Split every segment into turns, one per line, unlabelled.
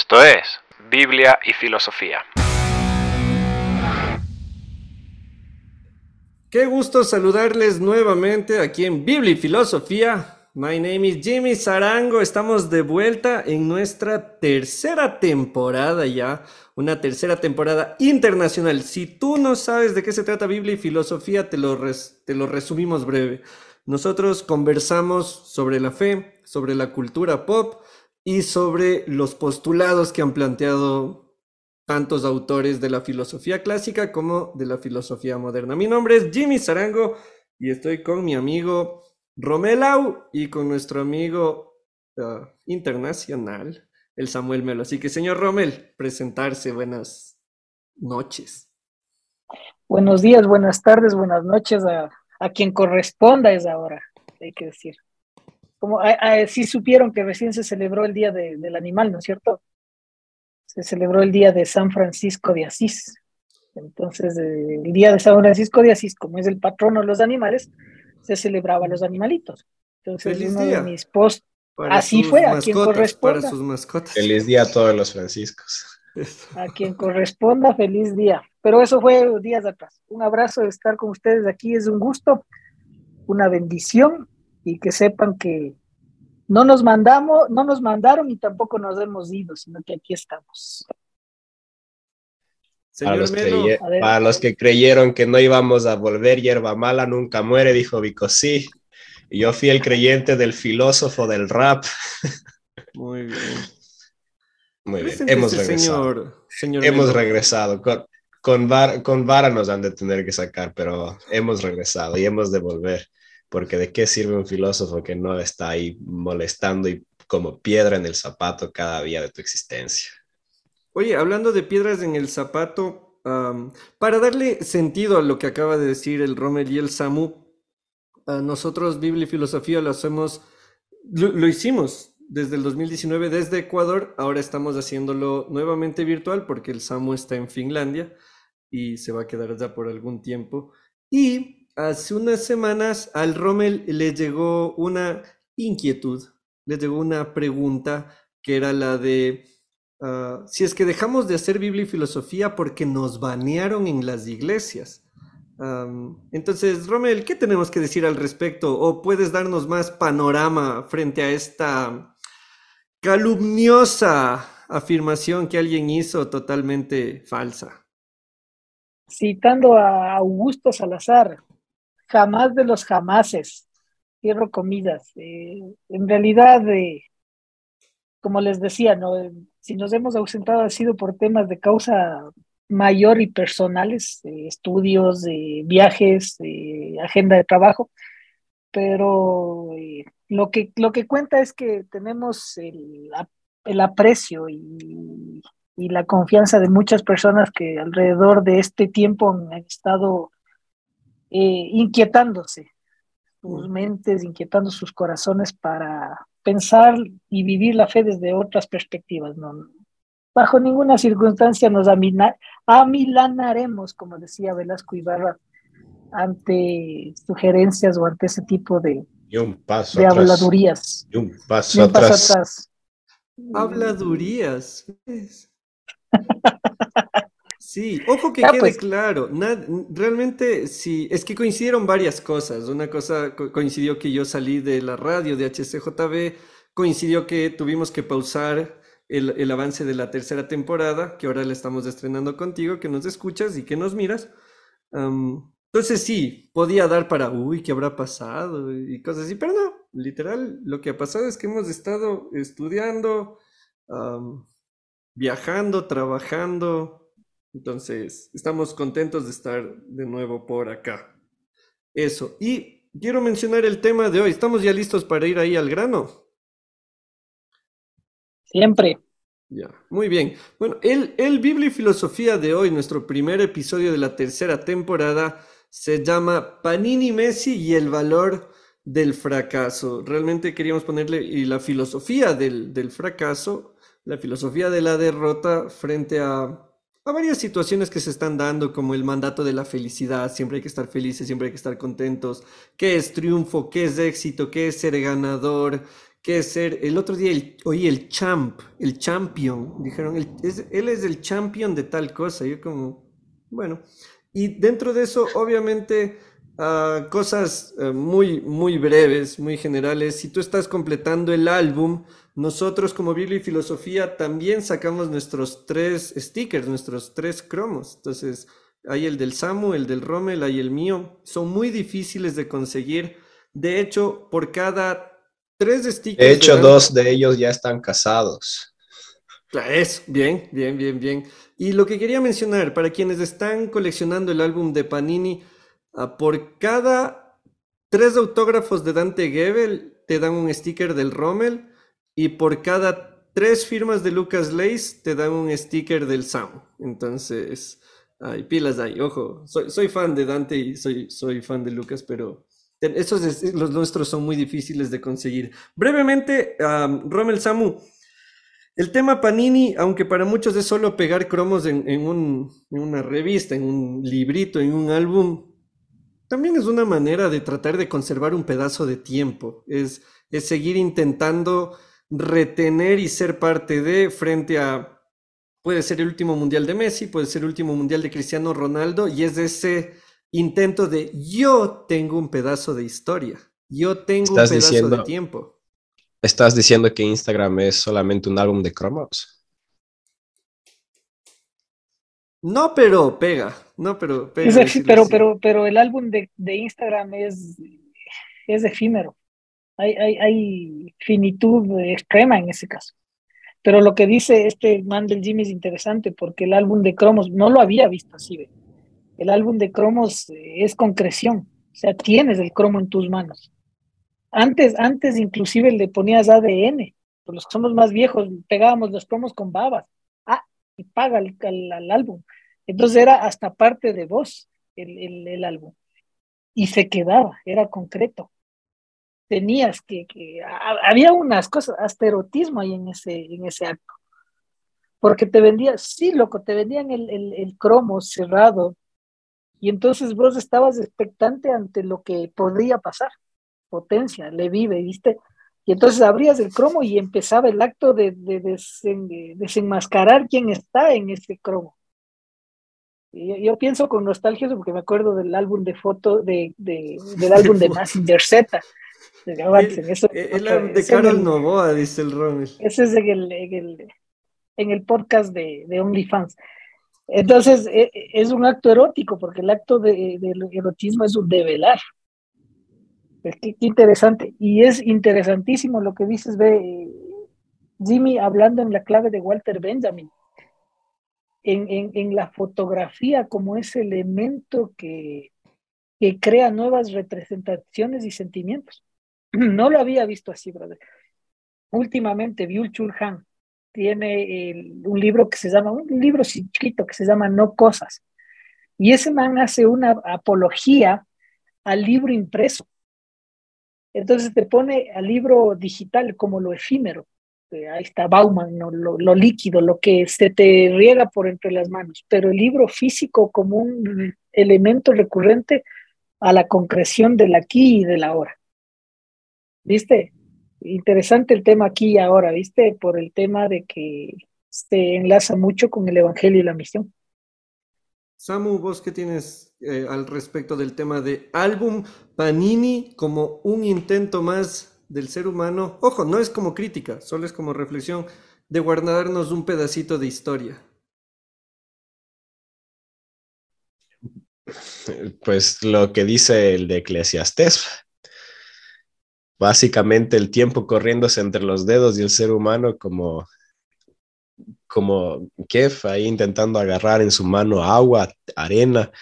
Esto es Biblia y Filosofía.
Qué gusto saludarles nuevamente aquí en Biblia y Filosofía. My name is Jimmy Sarango. Estamos de vuelta en nuestra tercera temporada ya. Una tercera temporada internacional. Si tú no sabes de qué se trata Biblia y Filosofía, te lo, te lo resumimos breve. Nosotros conversamos sobre la fe, sobre la cultura pop y sobre los postulados que han planteado tantos autores de la filosofía clásica como de la filosofía moderna. Mi nombre es Jimmy Sarango y estoy con mi amigo Romelau y con nuestro amigo uh, internacional, el Samuel Melo. Así que, señor Romel, presentarse. Buenas noches.
Buenos días, buenas tardes, buenas noches a, a quien corresponda es ahora, hay que decir. Como si supieron que recién se celebró el Día del Animal, ¿no es cierto? Se celebró el Día de San Francisco de Asís. Entonces, el Día de San Francisco de Asís, como es el patrono de los animales, se celebraba a los animalitos. Entonces,
Feliz
uno
día.
de mis posts,
Para
así fue, a quien corresponda.
Para sus mascotas.
Feliz día a todos los franciscos.
A quien corresponda, feliz día. Pero eso fue días atrás. Un abrazo de estar con ustedes aquí, es un gusto, una bendición y que sepan que no nos mandamos, no nos mandaron y tampoco nos hemos ido, sino que aquí estamos.
Para los,
Melo,
creye-
A ver.
para los que creyeron que no íbamos a volver, hierba mala nunca muere, dijo Vicosí. Y yo fui el creyente del filósofo del rap.
muy bien.
Muy bien,
Preséntese,
hemos regresado.
Señor, señor
Hemos
Melo.
regresado. Con, con, var- con vara nos han de tener que sacar, pero hemos regresado y hemos de volver. Porque de qué sirve un filósofo que no está ahí molestando y como piedra en el zapato cada día de tu existencia.
Oye, hablando de piedras en el zapato, para darle sentido a lo que acaba de decir el Rommel y el Samu, nosotros Biblia y Filosofía lo hacemos, lo hicimos desde el 2019 desde Ecuador, ahora estamos haciéndolo nuevamente virtual porque el Samu está en Finlandia y se va a quedar allá por algún tiempo. Y hace unas semanas al Rommel le llegó una inquietud, le llegó una pregunta que era la de... Ah, si es que dejamos de hacer Biblia y filosofía porque nos banearon en las iglesias. Entonces, Romel, ¿qué tenemos que decir al respecto? ¿O puedes darnos más panorama frente a esta calumniosa afirmación que alguien hizo totalmente falsa?
Citando a Augusto Salazar, jamás de los jamases, cierro comidas. Eh, en realidad, eh, como les decía, ¿no? Eh, si nos hemos ausentado ha sido por temas de causa mayor y personales, estudios, viajes, agenda de trabajo, pero lo, que, lo que cuenta es que tenemos el, el aprecio y, y la confianza de muchas personas que alrededor de este tiempo han estado eh, inquietándose sus mentes, inquietando sus corazones para pensar y vivir la fe desde otras perspectivas. ¿no? Bajo ninguna circunstancia nos amina- amilanaremos, como decía Velasco Ibarra, ante sugerencias o ante ese tipo de,
Y un paso
de
atrás.
habladurías.
Y un paso
Ni un paso
atrás.
atrás.
Habladurías. Sí, ojo que
Ya,
quede
pues.
claro, realmente sí, es que coincidieron varias cosas. Una cosa co- coincidió que yo salí de la radio de HCJB, coincidió que tuvimos que pausar el, el avance de la tercera temporada, que ahora la estamos estrenando contigo, que nos escuchas y que nos miras. Entonces sí, podía dar para, uy, ¿qué habrá pasado? Y cosas así, pero no, literal, lo que ha pasado es que hemos estado estudiando, viajando, trabajando. Entonces, estamos contentos de estar de nuevo por acá. Eso. Y quiero mencionar el tema de hoy. ¿Estamos ya listos para ir ahí al grano?
Siempre.
Ya, muy bien. Bueno, el, el Biblia y Filosofía de hoy, nuestro primer episodio de la tercera temporada, se llama Panini Messi y el valor del fracaso. Realmente queríamos ponerle y la filosofía del, del fracaso, la filosofía de la derrota frente a, a varias situaciones que se están dando, como el mandato de la felicidad, siempre hay que estar felices, siempre hay que estar contentos, qué es triunfo, qué es éxito, qué es ser ganador, qué es ser. El otro día el, oí el champ, el champion. Dijeron, él es el champion de tal cosa. Yo como, bueno. Y dentro de eso, obviamente, uh, cosas uh, muy, muy breves, muy generales. Si tú estás completando el álbum, nosotros como Biblia y Filosofía también sacamos nuestros tres stickers, nuestros tres cromos. Entonces, hay el del Samu, el del Rommel, hay el mío. Son muy difíciles de conseguir. De hecho, por cada tres stickers...
De hecho, dos de ellos ya están casados.
Es bien, bien, bien, bien. Y lo que quería mencionar, para quienes están coleccionando el álbum de Panini, ah, por cada tres autógrafos de Dante Gebel te dan un sticker del Rommel y por cada tres firmas de Lucas Lace te dan un sticker del Sam. Entonces, hay pilas ahí, ojo, soy, soy fan de Dante y soy, soy fan de Lucas, pero esos los nuestros son muy difíciles de conseguir. Brevemente, um, Rommel Samu. El tema Panini, aunque para muchos es solo pegar cromos en, en, un, en, una revista, en un librito, en un álbum, también es una manera de tratar de conservar un pedazo de tiempo. Es, es seguir intentando retener y ser parte de frente a, puede ser el último mundial de Messi, puede ser el último mundial de Cristiano Ronaldo, y es ese intento de yo tengo un pedazo de historia, yo tengo un pedazo de tiempo.
¿Estás diciendo que Instagram es solamente un álbum de cromos?
No, pero pega, no, pero pega. pero, pero, pero el álbum de, de Instagram es, es efímero hay, finitud extrema en ese caso. Pero lo que dice este man del Jimmy es interesante porque el álbum de cromos no lo había visto así. El álbum de cromos eh, es concreción, o sea, tienes el cromo en tus manos. Antes, antes inclusive le ponías ADN, por los que somos más viejos, pegábamos los cromos con babas. Ah, y paga el, álbum. Entonces era hasta parte de vos el álbum. Y se quedaba, era concreto tenías que, había unas cosas, hasta erotismo ahí en ese, en ese acto. Porque te vendían, sí, loco, te vendían el, el, cromo cerrado y entonces vos estabas expectante ante lo que podría pasar. Potencia, le vive, ¿viste? Y entonces abrías el cromo y empezaba el acto de, de, desenmascarar quién está en ese cromo. Y yo, pienso con nostalgia porque me acuerdo del álbum de foto de, del álbum de Massinger Z,
el, de Carol Novoa, dice el Rommel.
Ese es en el, en el, en el podcast de, de OnlyFans. Entonces, e, e, es un acto erótico, porque el acto de, del erotismo es un develar. Es qué interesante. Y es interesantísimo lo que dices, ve, Jimmy, hablando en la clave de Walter Benjamin. En, en, en la fotografía como ese elemento que, que crea nuevas representaciones y sentimientos. No lo había visto así, brother. Últimamente, Byul Chul Han tiene un libro que se llama, un libro chiquito que se llama No Cosas. Y ese man hace una apología al libro impreso. Entonces te pone al libro digital como lo efímero. Ahí está Bauman, lo, lo, líquido, lo que se te riega por entre las manos. Pero el libro físico como un elemento recurrente a la concreción del aquí y del ahora. ¿Viste? Interesante el tema aquí y ahora, ¿viste? Por el tema de que se enlaza mucho con el Evangelio y la misión.
Samu, ¿vos qué tienes eh, al respecto del tema de álbum Panini como un intento más del ser humano? Ojo, no es como crítica, solo es como reflexión de guardarnos un pedacito de historia.
Pues lo que dice el de Eclesiastés, básicamente el tiempo corriéndose entre los dedos y el ser humano como, como Kef ahí intentando agarrar en su mano agua, arena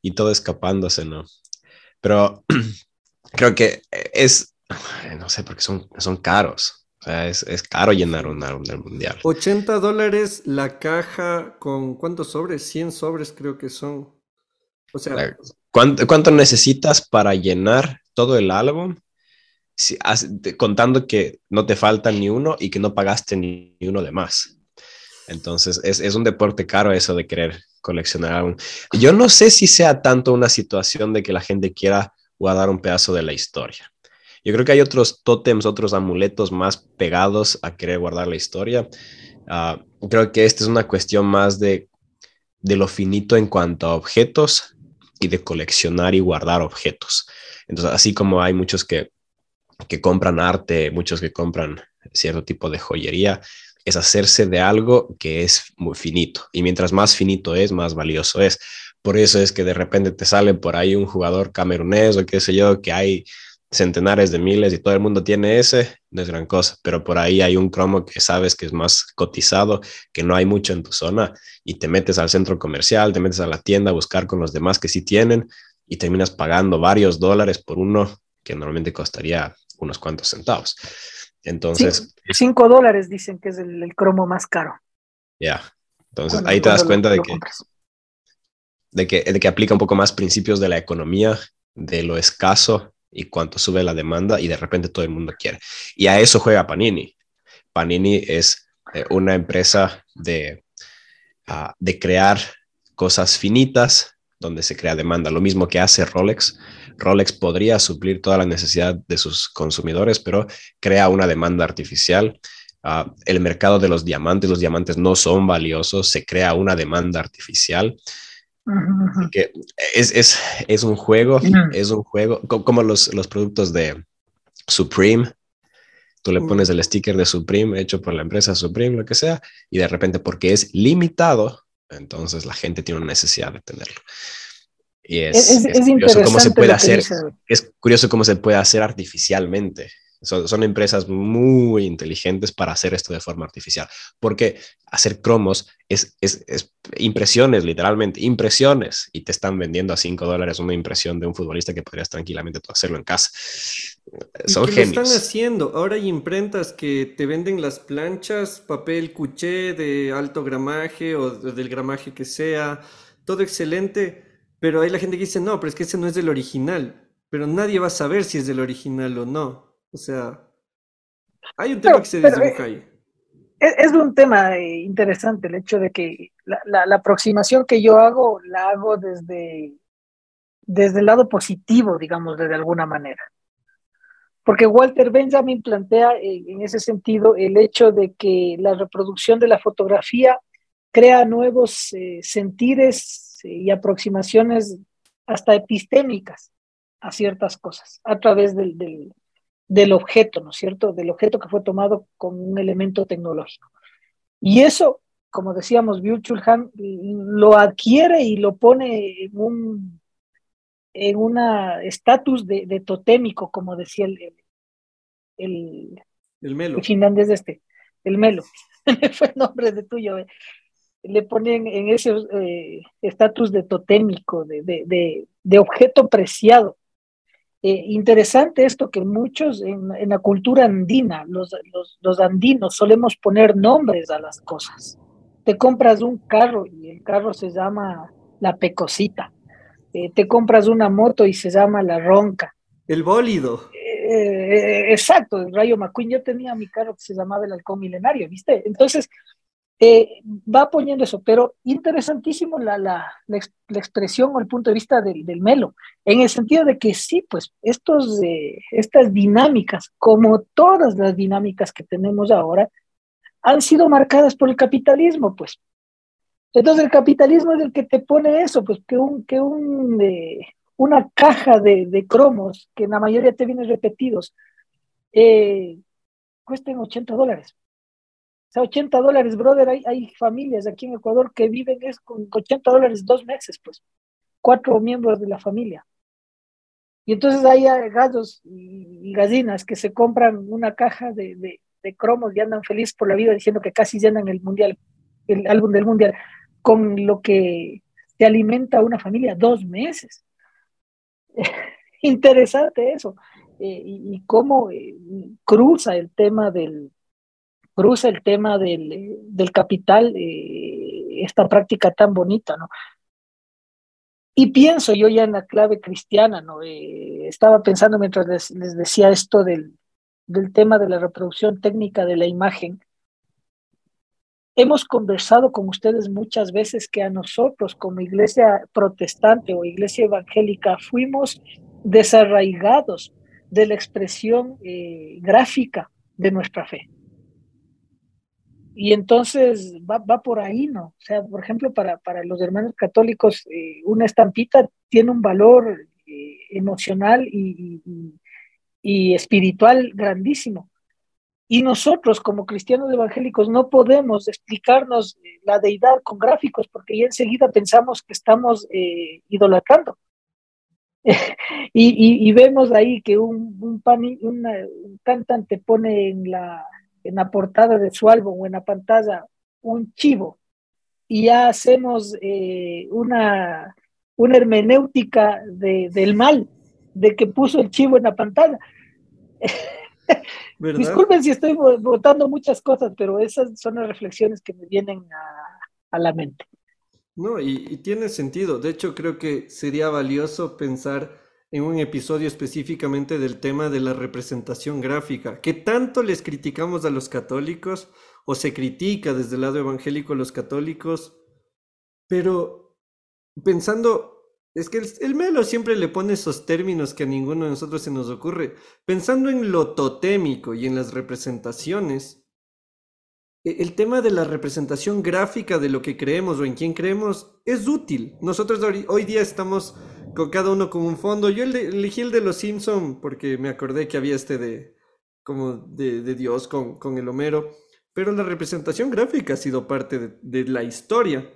y todo escapándose, ¿no? Pero creo que es, no sé, porque son, son caros. O sea, es, es caro llenar un álbum del mundial.
80 dólares la caja con cuántos sobres? 100 sobres creo que son. O sea,
¿cuánto, ¿cuánto necesitas para llenar todo el álbum? Contando que no te falta ni uno y que no pagaste ni, uno de más. Entonces, es, un deporte caro eso de querer coleccionar. Un... Yo no sé si sea tanto una situación de que la gente quiera guardar un pedazo de la historia. Yo creo que hay otros tótems, otros amuletos más pegados a querer guardar la historia. Ah, creo que esta es una cuestión más de, de lo finito en cuanto a objetos y de coleccionar y guardar objetos. Entonces, así como hay muchos que, que compran arte, muchos que compran cierto tipo de joyería, es hacerse de algo que es muy finito. Y mientras más finito es, más valioso es. Por eso es que de repente te sale por ahí un jugador camerunés o qué sé yo, que hay centenares de miles y todo el mundo tiene ese, no es gran cosa, pero por ahí hay un cromo que sabes que es más cotizado, que no hay mucho en tu zona y te metes al centro comercial, te metes a la tienda a buscar con los demás que sí tienen y terminas pagando varios dólares por uno que normalmente costaría unos cuantos centavos. Entonces...
cinco dólares dicen que es el, cromo más caro.
Ya, entonces ahí te das cuenta de que, de que, de que aplica un poco más principios de la economía, de lo escaso y cuánto sube la demanda y de repente todo el mundo quiere. Y a eso juega Panini. Panini es eh, una empresa de, ah, de crear cosas finitas donde se crea demanda, lo mismo que hace Rolex. Rolex podría suplir toda la necesidad de sus consumidores, pero crea una demanda artificial. Ah, el mercado de los diamantes, los diamantes no son valiosos, se crea una demanda artificial que es, es, es, un juego, es un juego, como los, los productos de Supreme. Tú le pones el sticker de Supreme hecho por la empresa Supreme, lo que sea, y de repente porque es limitado, entonces la gente tiene una necesidad de tenerlo. Y es, es, es curioso cómo se puede hacer, es curioso cómo se puede hacer artificialmente. Son, empresas muy inteligentes para hacer esto de forma artificial, porque hacer cromos es, impresiones, literalmente, impresiones, y te están vendiendo a 5 dólares una impresión de un futbolista que podrías tranquilamente hacerlo en casa.
Son genios. Lo están haciendo. Ahora hay imprentas que te venden las planchas, papel cuché de alto gramaje o del gramaje que sea, todo excelente, pero hay la gente que dice, no, pero es que ese no es del original, pero nadie va a saber si es del original o no. O sea, hay un tema que se desdibuja ahí.
Eh, es, un tema eh, interesante el hecho de que la, aproximación que yo hago la hago desde, desde el lado positivo, digamos, de, alguna manera. Porque Walter Benjamin plantea eh, en ese sentido el hecho de que la reproducción de la fotografía crea nuevos sentires y aproximaciones hasta epistémicas a ciertas cosas a través del, del objeto, ¿no es cierto? Del objeto que fue tomado como un elemento tecnológico. Y eso, como decíamos, byung lo adquiere y lo pone en un en una estatus de, totémico, como decía el, el,
el, Melo.
El finlandés este, el Melo. fue el nombre de tuyo. Eh. Le ponen en ese eh, estatus de totémico, de, de, de objeto preciado. Eh, interesante esto que muchos en, la cultura andina, los, los, andinos, solemos poner nombres a las cosas. Te compras un carro y el carro se llama la pecosita. Eh, te compras una moto y se llama la ronca.
El bólido.
Exacto, el Rayo McQueen. Yo tenía mi carro que se llamaba el halcón milenario, ¿viste? Entonces, eh, va poniendo eso, pero interesantísimo la, la, la, expresión o el punto de vista del, del, Melo, en el sentido de que sí, pues estos, eh, estas dinámicas, como todas las dinámicas que tenemos ahora, han sido marcadas por el capitalismo, pues. Entonces el capitalismo es el que te pone eso, pues que, un, que un, eh, una caja de, de, cromos, que en la mayoría te vienen repetidos, eh, cuesten 80 dólares sea, 80 dólares, brother, hay, hay familias aquí en Ecuador que viven es con 80 dólares dos meses, pues, cuatro miembros de la familia. Y entonces hay gallos y, gallinas que se compran una caja de, de, cromos y andan felices por la vida diciendo que casi llenan el mundial, el álbum del mundial, con lo que se alimenta una familia dos meses. Interesante eso. Eh, y, cómo eh, cruza el tema del, cruza el tema del, del capital, eh, esta práctica tan bonita, ¿no? Y pienso yo ya en la clave cristiana, ¿no? Eh, estaba pensando mientras les, les decía esto del, del, tema de la reproducción técnica de la imagen. Hemos conversado con ustedes muchas veces que a nosotros como iglesia protestante o iglesia evangélica fuimos desarraigados de la expresión eh, gráfica de nuestra fe. Y entonces va, va, por ahí, ¿no? O sea, por ejemplo, para, para los hermanos católicos, eh, una estampita tiene un valor eh, emocional y, y, y, espiritual grandísimo. Y nosotros, como cristianos evangélicos, no podemos explicarnos la deidad con gráficos porque ya enseguida pensamos que estamos eh, idolatrando. y, y, vemos ahí que un, un, pan, una, un cantante pone en la, en la portada de su álbum o en la pantalla un chivo y ya hacemos eh, una, una hermenéutica de, del mal, de que puso el chivo en la pantalla. Disculpen si estoy votando muchas cosas, pero esas son las reflexiones que me vienen a, a la mente.
No, y, y, tiene sentido. De hecho, creo que sería valioso pensar en un episodio específicamente del tema de la representación gráfica, que tanto les criticamos a los católicos o se critica desde el lado evangélico a los católicos, pero pensando, es que el, el, Melo siempre le pone esos términos que a ninguno de nosotros se nos ocurre, pensando en lo totémico y en las representaciones, el tema de la representación gráfica de lo que creemos o en quién creemos es útil. Nosotros hoy día estamos con cada uno con un fondo. Yo elegí el de los Simpson porque me acordé que había este de como de, de Dios con, con, el Homero, pero la representación gráfica ha sido parte de, de, la historia.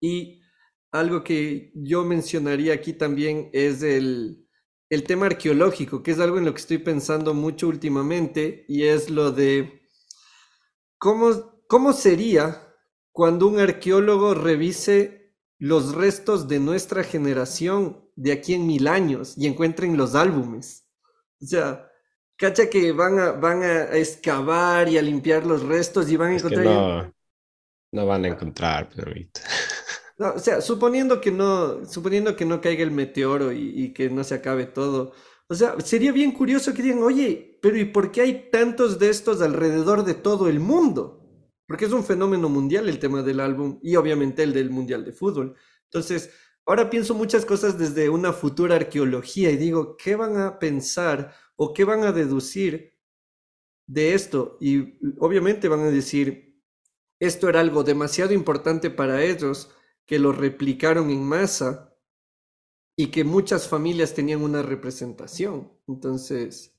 Y algo que yo mencionaría aquí también es el, el tema arqueológico, que es algo en lo que estoy pensando mucho últimamente, y es lo de cómo, cómo sería cuando un arqueólogo revise los restos de nuestra generación de aquí en mil años y encuentren los álbumes. O sea, cacha que van a, van a excavar y a limpiar los restos y van a encontrar...
no, no, van a encontrar, perrito.
No, o sea, suponiendo que no, suponiendo que no caiga el meteoro y, y, que no se acabe todo. O sea, sería bien curioso que digan, oye, pero ¿y por qué hay tantos de estos alrededor de todo el mundo? porque es un fenómeno mundial el tema del álbum y obviamente el del Mundial de Fútbol. Entonces, ahora pienso muchas cosas desde una futura arqueología y digo, ¿qué van a pensar o qué van a deducir de esto? Y obviamente van a decir, esto era algo demasiado importante para ellos, que lo replicaron en masa y que muchas familias tenían una representación. Entonces,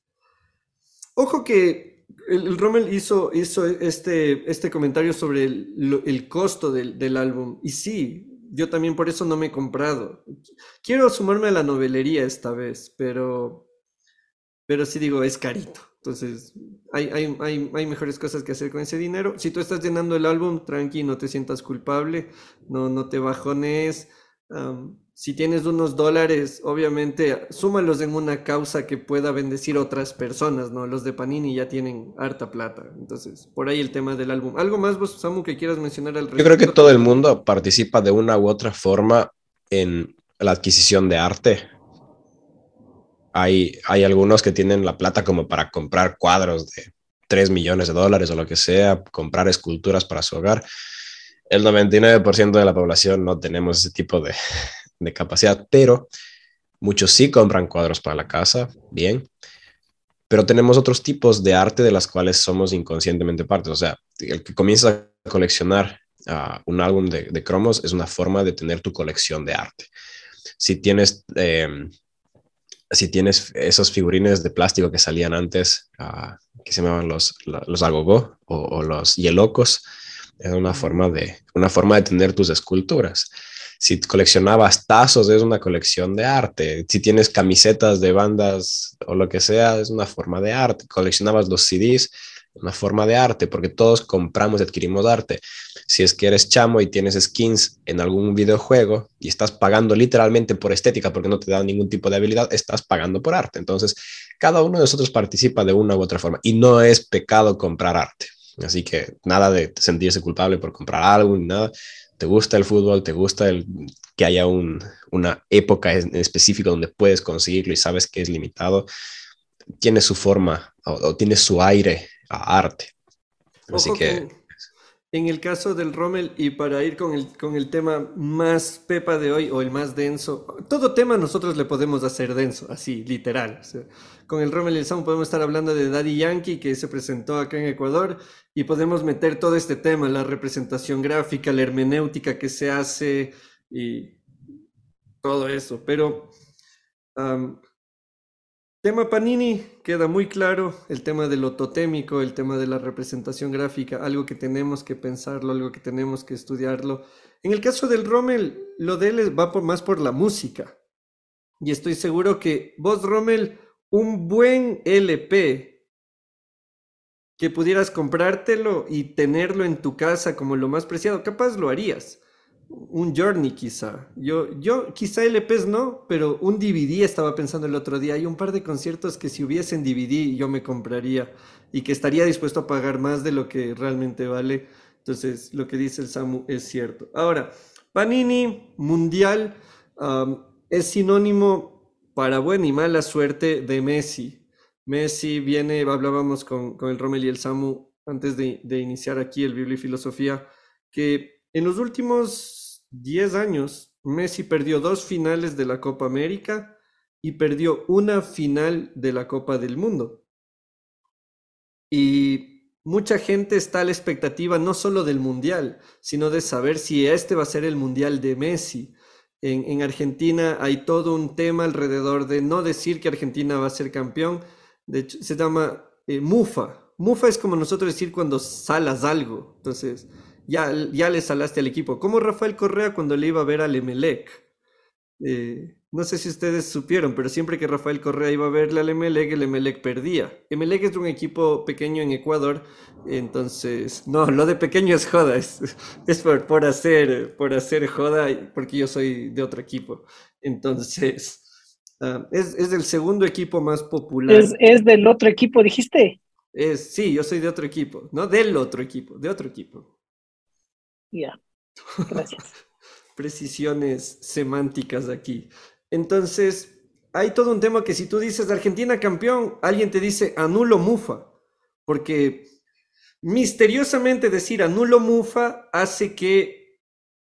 ojo que el, el Rommel hizo, hizo este, este comentario sobre el, el costo del, del, álbum. Y sí, yo también por eso no me he comprado. Quiero sumarme a la novelería esta vez, pero, pero sí digo, es carito. Entonces, hay, hay, hay, hay mejores cosas que hacer con ese dinero. Si tú estás llenando el álbum, tranqui, no te sientas culpable, no, no te bajones. Um, si tienes unos dólares, obviamente, súmalos en una causa que pueda bendecir otras personas, ¿no? Los de Panini ya tienen harta plata. Entonces, por ahí el tema del álbum. ¿Algo más vos, Samu, que quieras mencionar al respecto?
Yo creo que todo el mundo participa de una u otra forma en la adquisición de arte. Hay, hay algunos que tienen la plata como para comprar cuadros de 3 millones de dólares o lo que sea, comprar esculturas para su hogar. El 99% de la población no tenemos ese tipo de, de capacidad, pero muchos sí compran cuadros para la casa, bien, pero tenemos otros tipos de arte de las cuales somos inconscientemente parte. O sea, el que comienza a coleccionar uh, un álbum de, cromos es una forma de tener tu colección de arte. Si tienes, eh, si tienes esos figurines de plástico que salían antes, uh, que se llamaban los, los agogó o, o los hielocos, es una forma, de, una forma de tener tus esculturas. Si coleccionabas tazos, es una colección de arte. Si tienes camisetas de bandas o lo que sea, es una forma de arte. Coleccionabas los CDs, una forma de arte, porque todos compramos y adquirimos arte. Si es que eres chamo y tienes skins en algún videojuego y estás pagando literalmente por estética porque no te da ningún tipo de habilidad, estás pagando por arte. Entonces, cada uno de nosotros participa de una u otra forma y no es pecado comprar arte. Así que nada de sentirse culpable por comprar algo nada te gusta el fútbol, te gusta el, que haya un, una época en específico donde puedes conseguirlo y sabes que es limitado, tiene su forma o, o tiene su aire a arte. Así
Ojo
que...
en el caso del Rommel, y para ir con el, con el tema más pepa de hoy, o el más denso, todo tema nosotros le podemos hacer denso, así, literal. Con el Rommel y el Samu podemos estar hablando de Daddy Yankee, que se presentó acá en Ecuador, y podemos meter todo este tema, la representación gráfica, la hermenéutica que se hace, y todo eso. Pero Tema Panini, queda muy claro el tema de lo totémico, el tema de la representación gráfica, algo que tenemos que pensarlo, algo que tenemos que estudiarlo. En el caso del Rommel, lo de él va más por la música. Y estoy seguro que vos, Rommel, un buen LP que pudieras comprártelo y tenerlo en tu casa como lo más preciado, capaz lo harías un Journey quizá. Yo, yo quizá LPs no, pero un DVD estaba pensando el otro día. Hay un par de conciertos que si hubiesen DVD yo me compraría y que estaría dispuesto a pagar más de lo que realmente vale. Entonces, lo que dice el Samu es cierto. Ahora, Panini Mundial es sinónimo para buena y mala suerte de Messi. Messi viene, hablábamos con, con el Rommel y el Samu antes de, de iniciar aquí el Biblia y Filosofía, que en los últimos 10 años, Messi perdió dos finales de la Copa América y perdió una final de la Copa del Mundo. Y mucha gente está a la expectativa no solo del Mundial, sino de saber si este va a ser el Mundial de Messi. En, Argentina hay todo un tema alrededor de no decir que Argentina va a ser campeón. De hecho, se llama eh, mufa. Mufa es como nosotros decir cuando salas algo. Entonces, ya, ya le salaste al equipo. Como Rafael Correa cuando le iba a ver al Emelec. Eh, no sé si ustedes supieron, pero siempre que Rafael Correa iba a verle al Emelec, el Emelec perdía. Emelec es un equipo pequeño en Ecuador, entonces, no, lo de pequeño es joda, es, por, hacer, por hacer joda, porque yo soy de otro equipo. Entonces, ah, es, es, el segundo equipo más popular.
¿Es, ¿Es, del otro equipo, dijiste?
Es, sí, yo soy de otro equipo, no del otro equipo, de otro equipo.
Ya, gracias.
Precisiones semánticas aquí. Entonces, hay todo un tema que si tú dices Argentina campeón, alguien te dice anulo Mufa, porque misteriosamente decir anulo Mufa hace que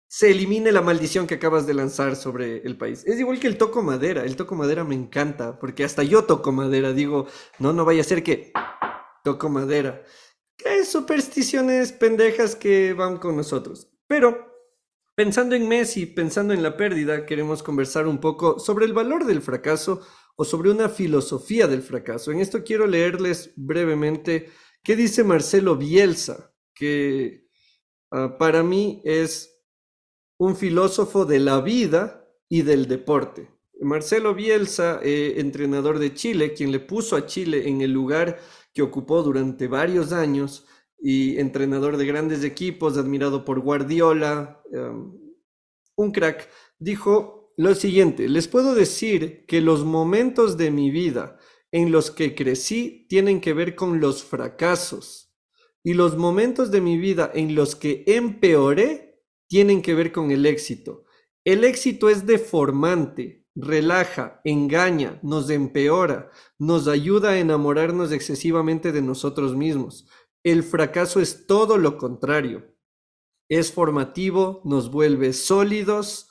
se elimine la maldición que acabas de lanzar sobre el país. Es igual que el toco madera. El toco madera me encanta, porque hasta yo toco madera. Digo, no, no vaya a ser que toco madera supersticiones pendejas que van con nosotros. Pero pensando en Messi, pensando en la pérdida, queremos conversar un poco sobre el valor del fracaso o sobre una filosofía del fracaso. En esto quiero leerles brevemente qué dice Marcelo Bielsa, que ah, para mí es un filósofo de la vida y del deporte. Marcelo Bielsa, eh, entrenador de Chile, quien le puso a Chile en el lugar que ocupó durante varios años y entrenador de grandes equipos, admirado por Guardiola, em, un crack, dijo lo siguiente, les puedo decir que los momentos de mi vida en los que crecí tienen que ver con los fracasos y los momentos de mi vida en los que empeoré tienen que ver con el éxito. El éxito es deformante, relaja, engaña, nos empeora, nos ayuda a enamorarnos excesivamente de nosotros mismos. El fracaso es todo lo contrario. Es formativo, nos vuelve sólidos,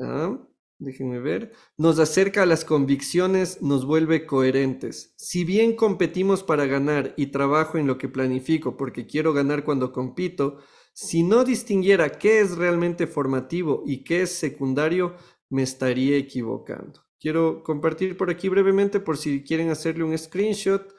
¿ah? déjenme ver, nos acerca a las convicciones, nos vuelve coherentes. Si bien competimos para ganar y trabajo en lo que planifico porque quiero ganar cuando compito, si no distinguiera qué es realmente formativo y qué es secundario, me estaría equivocando. Quiero compartir por aquí brevemente por si quieren hacerle un screenshot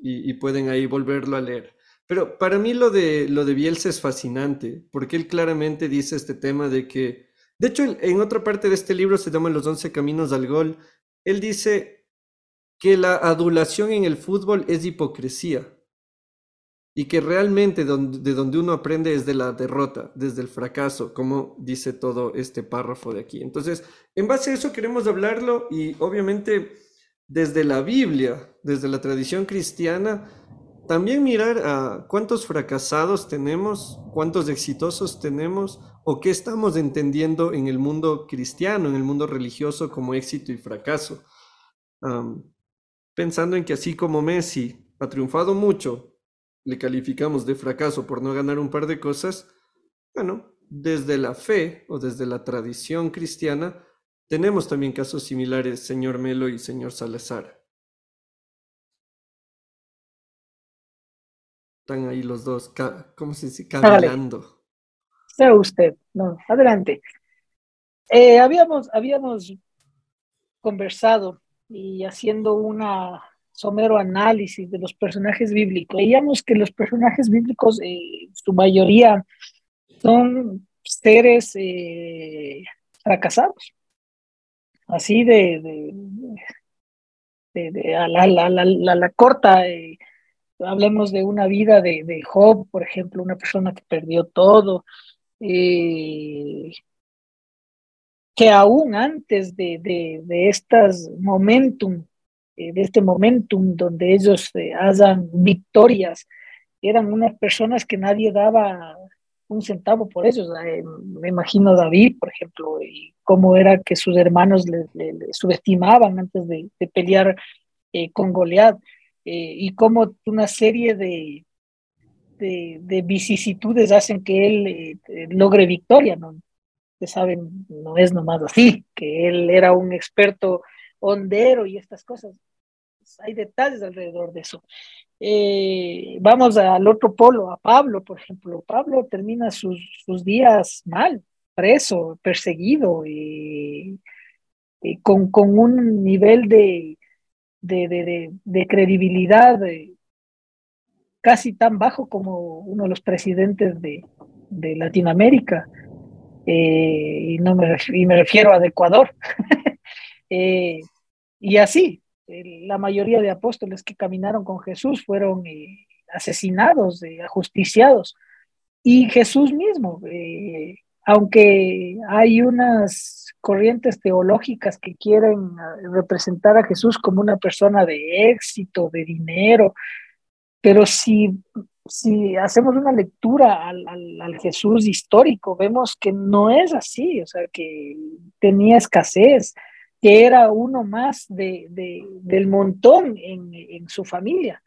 y, pueden ahí volverlo a leer. Pero para mí lo de, lo de Bielsa es fascinante, porque él claramente dice este tema de que, de hecho en, otra parte de este libro se llama Los 11 Caminos al Gol, él dice que la adulación en el fútbol es hipocresía y que realmente de donde uno aprende es de la derrota, desde el fracaso, como dice todo este párrafo de aquí. Entonces, en base a eso queremos hablarlo y obviamente desde la Biblia, desde la tradición cristiana, también mirar a cuántos fracasados tenemos, cuántos exitosos tenemos o qué estamos entendiendo en el mundo cristiano, en el mundo religioso como éxito y fracaso. pensando en que así como Messi ha triunfado mucho, le calificamos de fracaso por no ganar un par de cosas, bueno, desde la fe o desde la tradición cristiana, tenemos también casos similares, señor Melo y señor Salazar. Están ahí los dos, ¿cómo se dice? Caminando.
Sea usted, no, adelante. Eh, habíamos, habíamos conversado y haciendo una somero análisis de los personajes bíblicos. Veíamos que los personajes bíblicos, eh, su mayoría, son seres eh, fracasados, así de, de, a, la, la, la, corta. Eh, hablemos de una vida de, Job, por ejemplo, una persona que perdió todo, eh, que aún antes de, de, estas momentum, de este momentum donde ellos hagan victorias, eran unas personas que nadie daba un centavo por ellos. Eh, me imagino David, por ejemplo, y cómo era que sus hermanos le, subestimaban antes de, pelear eh, con Goliat, eh, y cómo una serie de, de, vicisitudes hacen que él logre victoria, ¿no? Ustedes saben, no es nomás así, que él era un experto hondero y estas cosas. Hay detalles alrededor de eso. Eh, vamos al otro polo, a Pablo, por ejemplo. Pablo termina sus, días mal, preso, perseguido, y, con, un nivel de, de, credibilidad eh, casi tan bajo como uno de los presidentes de, Latinoamérica. Eh, y, no me, y me refiero a Ecuador. y así, la mayoría de apóstoles que caminaron con Jesús fueron eh, asesinados, eh, ajusticiados. Y Jesús mismo, eh, aunque hay unas corrientes teológicas que quieren representar a Jesús como una persona de éxito, de dinero, pero si, si hacemos una lectura al, al Jesús histórico, vemos que no es así, o sea, que tenía escasez, que era uno más de, del montón en, su familia,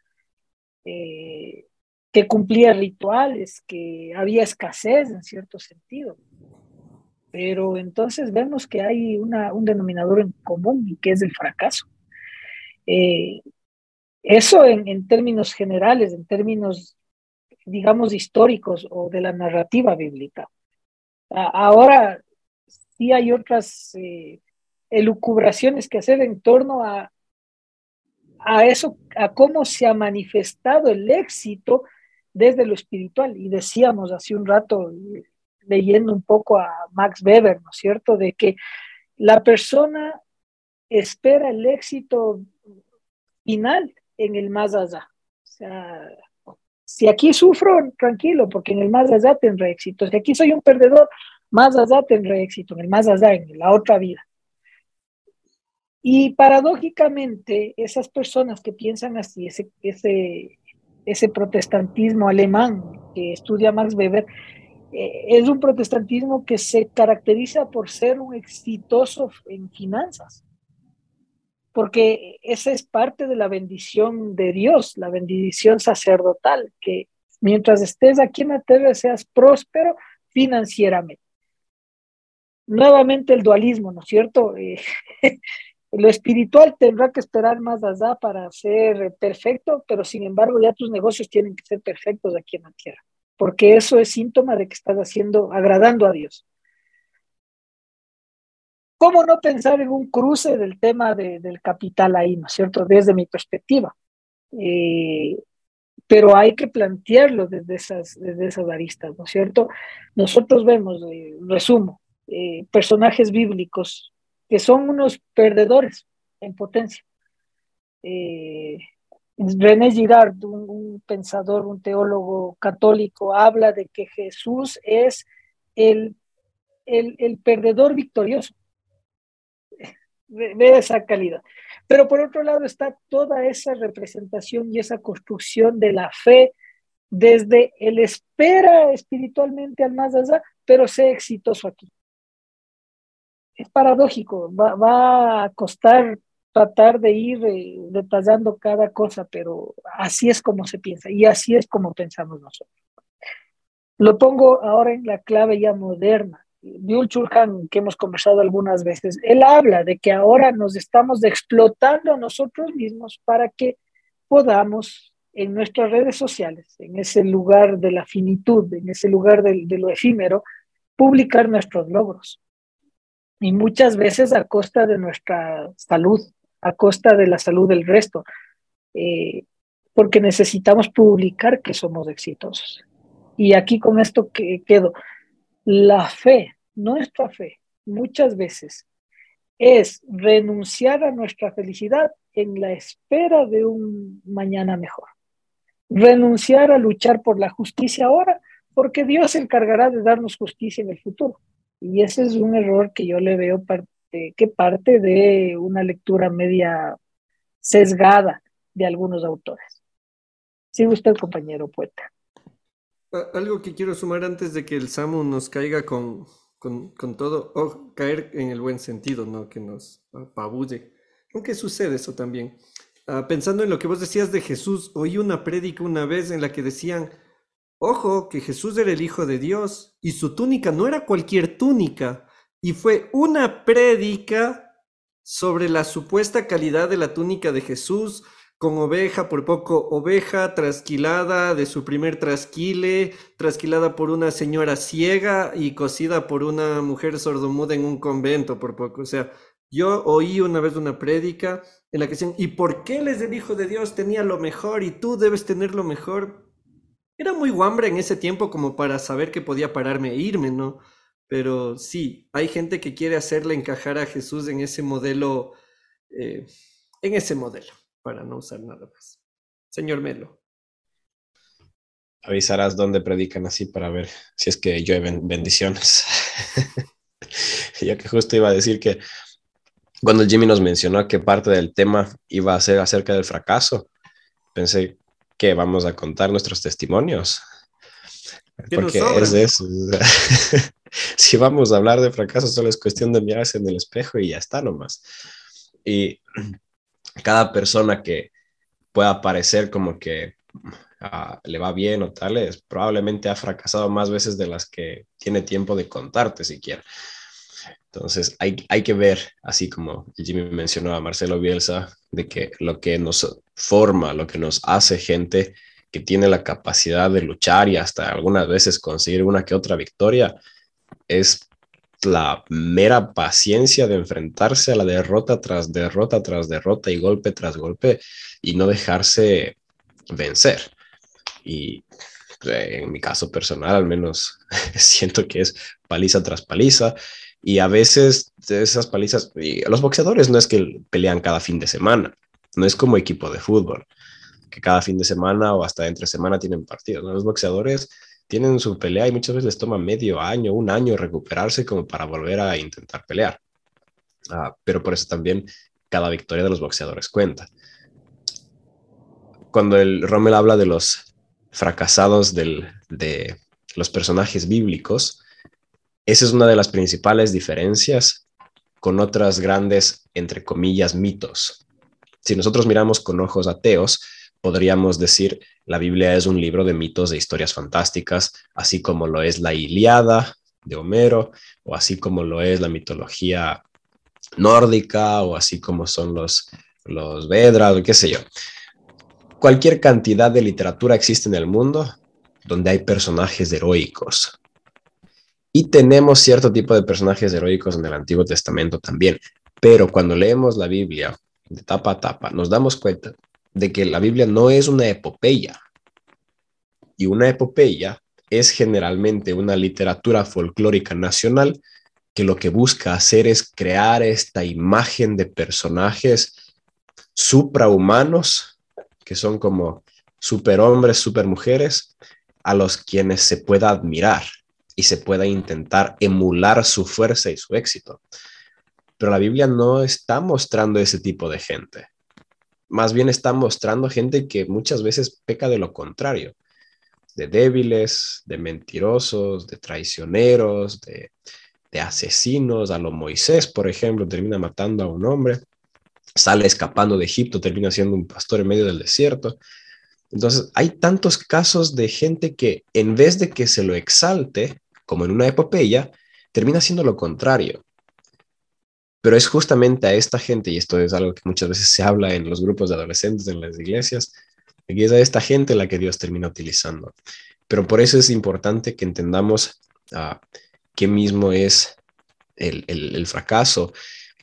eh, que cumplía rituales, que había escasez en cierto sentido. Pero entonces vemos que hay una, un denominador en común y que es el fracaso. Eh, eso en, términos generales, en términos, digamos, históricos o de la narrativa bíblica. ahora sí hay otras eh, elucubraciones que hacer en torno a, a eso, a cómo se ha manifestado el éxito desde lo espiritual. Y decíamos hace un rato, leyendo un poco a Max Weber, ¿no es cierto?, de que la persona espera el éxito final en el más allá. O sea, si aquí sufro, tranquilo, porque en el más allá tendré éxito. Si aquí soy un perdedor, más allá tendré éxito, en el más allá, en la otra vida. Y paradójicamente, esas personas que piensan así, ese, ese, ese protestantismo alemán que estudia Max Weber, eh, es un protestantismo que se caracteriza por ser un exitoso en finanzas, porque esa es parte de la bendición de Dios, la bendición sacerdotal, que mientras estés aquí en la tierra seas próspero financieramente. Nuevamente el dualismo, ¿no es cierto? Eh, Lo espiritual tendrá que esperar más allá para ser perfecto, pero sin embargo ya tus negocios tienen que ser perfectos aquí en la tierra, porque eso es síntoma de que estás haciendo, agradando a Dios. ¿Cómo no pensar en un cruce del tema del capital ahí, ¿no es cierto? Desde mi perspectiva. Eh, pero hay que plantearlo desde esas, desde esas aristas, ¿no es cierto? Nosotros vemos, eh, resumo, eh, personajes bíblicos que son unos perdedores en potencia. Eh, René Girard, un, pensador, un teólogo católico, habla de que Jesús es el, el, perdedor victorioso. Ve esa calidad. Pero por otro lado está toda esa representación y esa construcción de la fe desde el espera espiritualmente al más allá, pero sé exitoso aquí es paradójico, va, a costar tratar de ir eh, detallando cada cosa, pero así es como se piensa y así es como pensamos nosotros. Lo pongo ahora en la clave ya moderna. Byul Chulhan, que hemos conversado algunas veces, él habla de que ahora nos estamos explotando a nosotros mismos para que podamos en nuestras redes sociales, en ese lugar de la finitud, en ese lugar de, de lo efímero, publicar nuestros logros. Y muchas veces a costa de nuestra salud, a costa de la salud del resto, eh, porque necesitamos publicar que somos exitosos. Y aquí con esto que quedo, la fe, nuestra fe, muchas veces es renunciar a nuestra felicidad en la espera de un mañana mejor. Renunciar a luchar por la justicia ahora, porque Dios se encargará de darnos justicia en el futuro. Y ese es un error que yo le veo que parte de una lectura media sesgada de algunos autores. Sigue usted, compañero poeta.
Algo que quiero sumar antes de que el Samu nos caiga con, con, todo, o caer en el buen sentido, ¿no? Que nos apabulle. Aunque sucede eso también. Ah, pensando en lo que vos decías de Jesús, oí una prédica una vez en la que decían, ojo, que Jesús era el Hijo de Dios y su túnica no era cualquier túnica, y fue una prédica sobre la supuesta calidad de la túnica de Jesús, con oveja, por poco oveja, trasquilada de su primer trasquile, trasquilada por una señora ciega y cosida por una mujer sordomuda en un convento, por poco. O sea, yo oí una vez una prédica en la que decían, ¿y por qué les el Hijo de Dios tenía lo mejor y tú debes tener lo mejor? Era muy guambra en ese tiempo como para saber que podía pararme e irme, ¿no? Pero sí, hay gente que quiere hacerle encajar a Jesús en ese modelo, eh, en ese modelo, para no usar nada más. Señor Melo.
Avisarás dónde predican así para ver si es que llueven bendiciones. Yo que justo iba a decir que cuando Jimmy nos mencionó que parte del tema iba a ser acerca del fracaso, pensé que vamos a contar nuestros testimonios. Porque es eso. si vamos a hablar de fracaso, solo es cuestión de mirarse en el espejo y ya está nomás. Y cada persona que pueda parecer como que ah, le va bien o tal, es, probablemente ha fracasado más veces de las que tiene tiempo de contarte siquiera. Entonces hay, hay que ver, así como Jimmy mencionó a Marcelo Bielsa, de que lo que nos forma, lo que nos hace gente que tiene la capacidad de luchar y hasta algunas veces conseguir una que otra victoria, es la mera paciencia de enfrentarse a la derrota tras derrota tras derrota y golpe tras golpe y no dejarse vencer. Y eh, en mi caso personal, al menos siento que es paliza tras paliza. Y a veces esas palizas, y los boxeadores no es que pelean cada fin de semana, no es como equipo de fútbol, que cada fin de semana o hasta entre semana tienen partidos. Los boxeadores tienen su pelea y muchas veces les toma medio año, un año recuperarse como para volver a intentar pelear. Ah, pero por eso también cada victoria de los boxeadores cuenta. Cuando el Rommel habla de los fracasados de los personajes bíblicos, esa es una de las principales diferencias con otras grandes, entre comillas, mitos. Si nosotros miramos con ojos ateos, podríamos decir la Biblia es un libro de mitos, de historias fantásticas, así como lo es la Iliada de Homero, o así como lo es la mitología nórdica, o así como son los, los Vedras, o qué sé yo. Cualquier cantidad de literatura existe en el mundo donde hay personajes heroicos. Y tenemos cierto tipo de personajes heroicos en el Antiguo Testamento también. Pero cuando leemos la Biblia de tapa a tapa, nos damos cuenta de que la Biblia no es una epopeya. Y una epopeya es generalmente una literatura folclórica nacional que lo que busca hacer es crear esta imagen de personajes suprahumanos, que son como superhombres, supermujeres, a los quienes se pueda admirar y se pueda intentar emular su fuerza y su éxito. Pero la Biblia no está mostrando ese tipo de gente más bien está mostrando gente que muchas veces peca de lo contrario, de débiles, de mentirosos, de traicioneros, de, asesinos. A lo Moisés, por ejemplo, termina matando a un hombre. sale escapando de Egipto, termina siendo un pastor en medio del desierto. Entonces, hay tantos casos de gente que en vez de que se lo exalte, como en una epopeya, termina siendo lo contrario. Pero es justamente a esta gente, y esto es algo que muchas veces se habla en los grupos de adolescentes en las iglesias, y es a esta gente la que Dios termina utilizando. Pero por eso es importante que entendamos uh, qué mismo es el, el, el fracaso.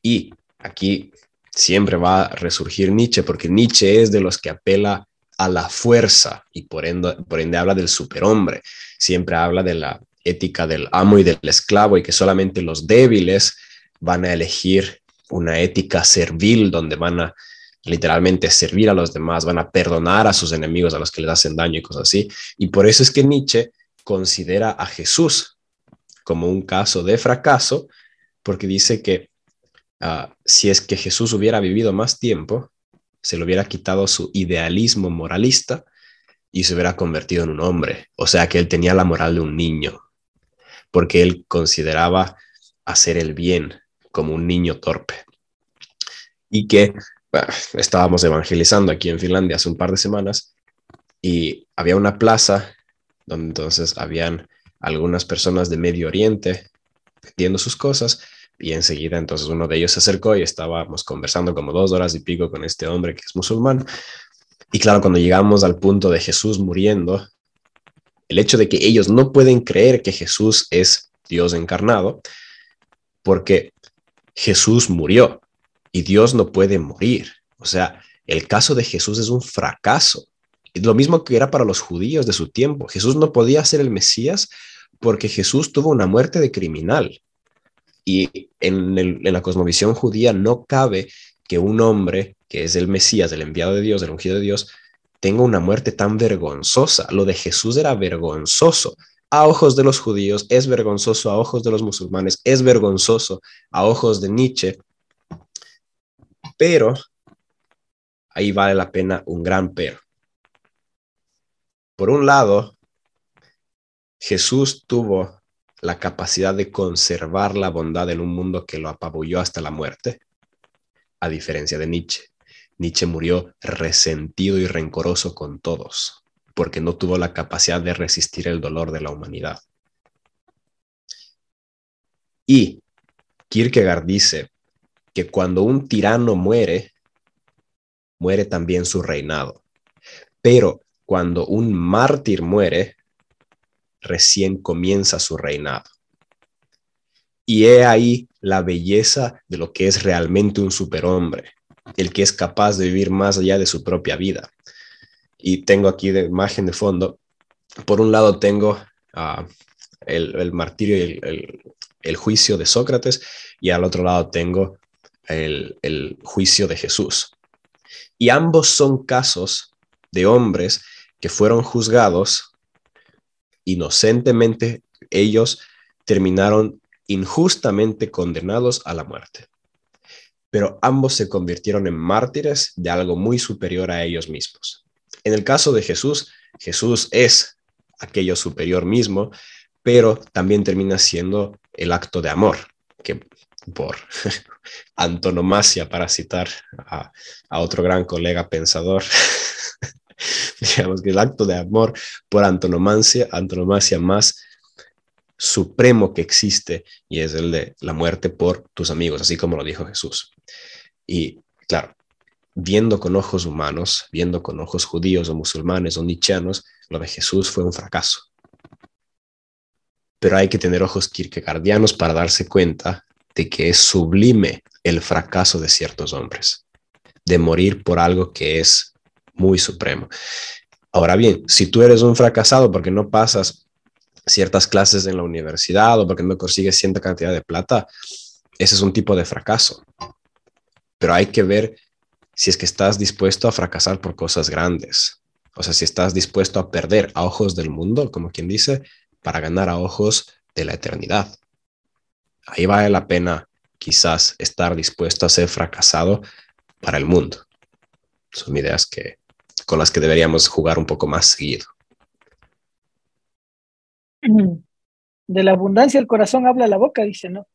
Y aquí siempre va a resurgir Nietzsche, porque Nietzsche es de los que apela a la fuerza y por ende, por ende habla del superhombre. Siempre habla de la ética del amo y del esclavo y que solamente los débiles van a elegir una ética servil donde van a literalmente servir a los demás, van a perdonar a sus enemigos, a los que les hacen daño y cosas así. Y por eso es que Nietzsche considera a Jesús como un caso de fracaso, porque dice que uh, si es que Jesús hubiera vivido más tiempo, se le hubiera quitado su idealismo moralista y se hubiera convertido en un hombre. O sea que él tenía la moral de un niño, porque él consideraba hacer el bien como un niño torpe. Y que estábamos evangelizando aquí en Finlandia hace un par de semanas y había una plaza donde entonces habían algunas personas de Medio Oriente vendiendo sus cosas y enseguida entonces uno de ellos se acercó y estábamos conversando como dos horas y pico con este hombre que es musulmán. Y claro, cuando llegamos al punto de Jesús muriendo, el hecho de que ellos no pueden creer que Jesús es Dios encarnado, porque Jesús murió y Dios no puede morir. O sea, el caso de Jesús es un fracaso. Lo mismo que era para los judíos de su tiempo. Jesús no podía ser el Mesías porque Jesús tuvo una muerte de criminal. Y en, la cosmovisión judía no cabe que un hombre que es el Mesías, el enviado de Dios, el ungido de Dios, tenga una muerte tan vergonzosa. Lo de Jesús era vergonzoso a ojos de los judíos, es vergonzoso a ojos de los musulmanes, es vergonzoso a ojos de Nietzsche, pero ahí vale la pena un gran pero. Por un lado, Jesús tuvo la capacidad de conservar la bondad en un mundo que lo apabulló hasta la muerte, a diferencia de Nietzsche. Nietzsche murió resentido y rencoroso con todos, porque no tuvo la capacidad de resistir el dolor de la humanidad. Y Kierkegaard dice que cuando un tirano muere, muere también su reinado. Pero cuando un mártir muere, recién comienza su reinado. Y he ahí la belleza de lo que es realmente un superhombre, el que es capaz de vivir más allá de su propia vida. Y tengo aquí de imagen de fondo, por un lado tengo uh, el, el, martirio y el, el, el, juicio de Sócrates, y al otro lado tengo el juicio de Jesús. Y ambos son casos de hombres que fueron juzgados inocentemente ellos terminaron injustamente condenados a la muerte. Pero ambos se convirtieron en mártires de algo muy superior a ellos mismos. En el caso de Jesús, Jesús es aquello superior mismo, pero también termina siendo el acto de amor, que por antonomasia, para citar a, otro gran colega pensador, digamos que el acto de amor por antonomasia, antonomasia más supremo que existe y es el de la muerte por tus amigos, así como lo dijo Jesús. Y claro, viendo con ojos humanos, viendo con ojos judíos o musulmanes o nichianos, lo de Jesús fue un fracaso. Pero hay que tener ojos kierkegaardianos para darse cuenta de que es sublime el fracaso de ciertos hombres, de morir por algo que es muy supremo. Ahora bien, si tú eres un fracasado porque no pasas ciertas clases en la universidad o porque no consigues cierta cantidad de plata, ese es un tipo de fracaso. Pero hay que ver si es que estás dispuesto a fracasar por cosas grandes. O sea, si estás dispuesto a perder a ojos del mundo, como quien dice, para ganar a ojos de la eternidad. Ahí vale la pena quizás estar dispuesto a ser fracasado para el mundo. Son ideas que con las que deberíamos jugar un poco más seguido.
De la abundancia el corazón habla la boca, dice, ¿no?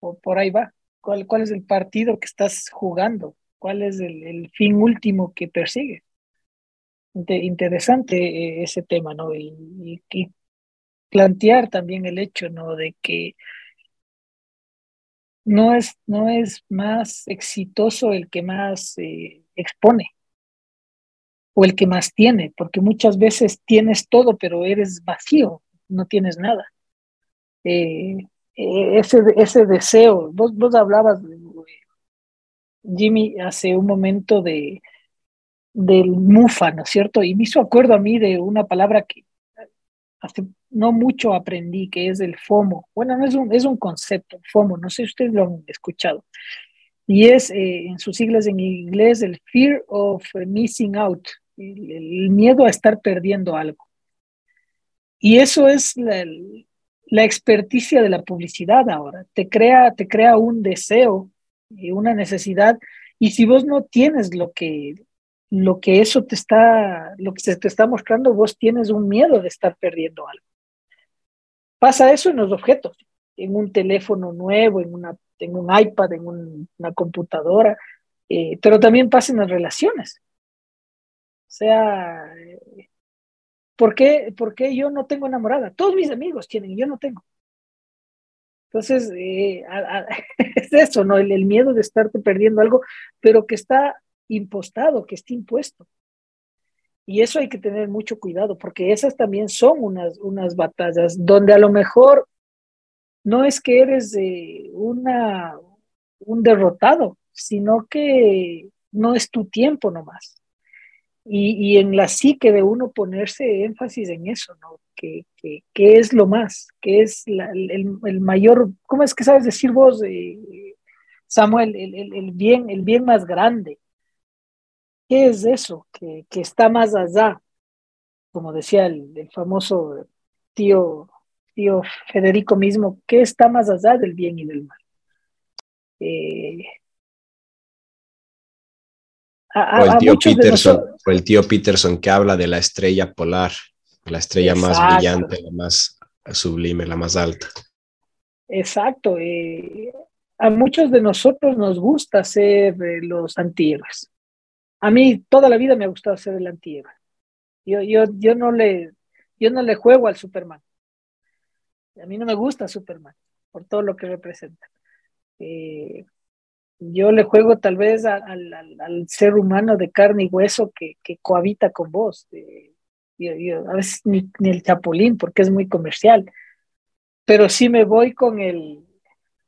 Por, por ahí va. ¿Cuál, cuál es el partido que estás jugando? ¿Cuál es el, fin último que persigue? interesante eh, ese tema, ¿no? Y, plantear también el hecho, ¿no? De que no es, no es más exitoso el que más eh, expone o el que más tiene, porque muchas veces tienes todo, pero eres vacío, no tienes nada. Eh, eh, ese, ese deseo, vos, vos hablabas, Jimmy, hace un momento de del mufa, ¿no es cierto? Y me hizo acuerdo a mí de una palabra que hace no mucho aprendí, que es el FOMO. Bueno, no es un, es un concepto, FOMO, no sé si ustedes lo han escuchado. Y es, eh, en sus siglas en inglés, el Fear of Missing Out, el, miedo a estar perdiendo algo. Y eso es la, experticia de la publicidad ahora. Te crea, te crea un deseo y una necesidad. Y si vos no tienes lo que, lo que eso te está, lo que se te está mostrando, vos tienes un miedo de estar perdiendo algo. Pasa eso en los objetos, en un teléfono nuevo, en, una, en un iPad, en una computadora, eh, pero también pasa en las relaciones. O sea, ¿por qué, ¿por qué yo no tengo enamorada? Todos mis amigos tienen, yo no tengo. Entonces, eh, es eso, ¿no? El, miedo de estarte perdiendo algo, pero que está impostado, que está impuesto. Y eso hay que tener mucho cuidado, porque esas también son unas, unas batallas donde a lo mejor no es que eres una, un derrotado, sino que no es tu tiempo nomás. Y, en la psique de uno ponerse énfasis en eso, ¿no? Que, que, es lo más, que es el, el, mayor, ¿cómo es que sabes decir vos, eh, Samuel, el, el, bien, el bien más grande? ¿Qué es eso que, que está más allá? Como decía el, famoso tío, tío Federico mismo, ¿qué está más allá del bien y del mal? Eh,
o, el tío Peterson, el tío Peterson que habla de la estrella polar, la estrella más brillante, la más sublime, la más alta.
Exacto. Eh, a muchos de nosotros nos gusta ser eh, los antiguos. A mí toda la vida me ha gustado ser el antihéroe. Yo, yo, yo, no le, yo no le juego al Superman. A mí no me gusta Superman por todo lo que representa. Eh, yo le juego tal vez al, ser humano de carne y hueso que, cohabita con vos. Eh, a veces ni, ni, el chapulín porque es muy comercial, pero sí me voy con el,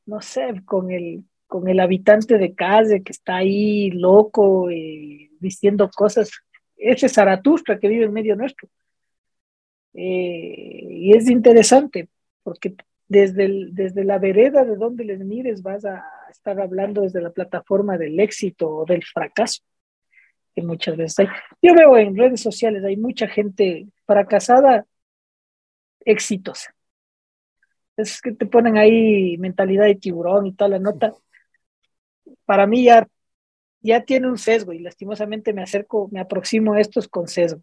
no sé, con el, con el habitante de calle que está ahí loco eh, diciendo cosas, ese Zaratustra que vive en medio nuestro. Eh, y es interesante porque desde, desde la vereda de donde les mires vas a estar hablando desde la plataforma del éxito o del fracaso, que muchas veces hay. Yo veo en redes sociales, hay mucha gente fracasada, exitosa. Es que te ponen ahí mentalidad de tiburón y toda la nota para mí ya, ya tiene un sesgo y lastimosamente me acerco, me aproximo a estos con sesgo.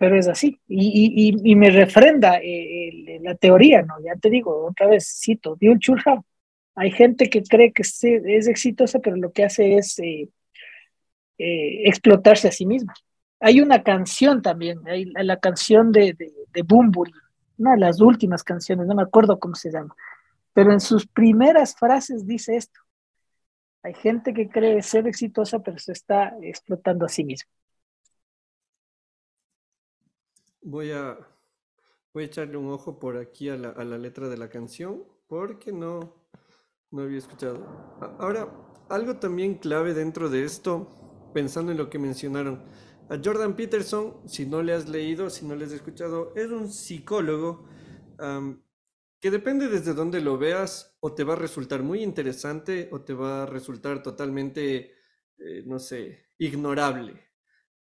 Pero es así. Y, y, y me refrenda eh, la teoría, ¿no? Ya te digo, otra vez cito, un Chulha. Hay gente que cree que es, exitosa, pero lo que hace es eh, eh, explotarse a sí misma. Hay una canción también, la canción de, de, de una de las últimas canciones, no me acuerdo cómo se llama, pero en sus primeras frases dice esto, hay gente que cree ser exitosa, pero se está explotando a sí mismo.
Voy a, voy a echarle un ojo por aquí a la, a la letra de la canción, porque no, no había escuchado. Ahora, algo también clave dentro de esto, pensando en lo que mencionaron. A Jordan Peterson, si no le has leído, si no le has escuchado, es un psicólogo que depende desde dónde lo veas, o te va a resultar muy interesante o te va a resultar totalmente, eh, no sé, ignorable.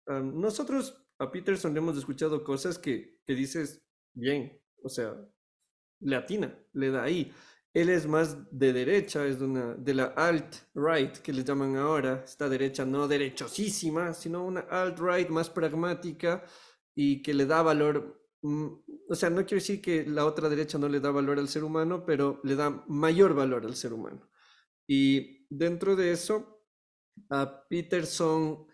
nosotros a Peterson le hemos escuchado cosas que, que dices, bien, o sea, le atina, le da ahí. Él es más de derecha, es de, una, de la alt-right que le llaman ahora, esta derecha no derechosísima, sino una alt-right más pragmática y que le da valor Mm, o sea, no quiero decir que la otra derecha no le da valor al ser humano, pero le da mayor valor al ser humano. Y dentro de eso, a Peterson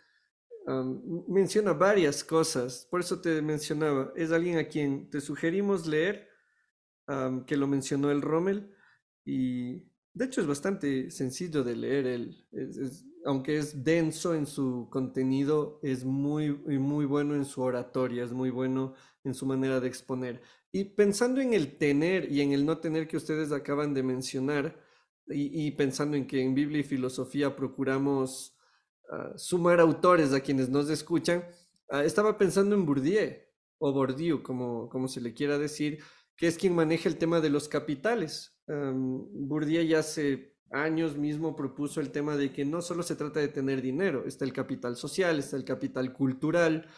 menciona varias cosas, por eso te mencionaba, es alguien a quien te sugerimos leer, que lo mencionó el Rommel, y de hecho es bastante sencillo de leer, él, aunque es denso en su contenido, es muy, muy bueno en su oratoria, es muy bueno en su manera de exponer. Y pensando en el tener y en el no tener que ustedes acaban de mencionar, y, pensando en que en Biblia y filosofía procuramos sumar autores a quienes nos escuchan, ah, estaba pensando en Bourdieu o Bourdieu, como, como se le quiera decir, que es quien maneja el tema de los capitales. Bourdieu ya hace años mismo propuso el tema de que no solo se trata de tener dinero, está el capital social, está el capital cultural,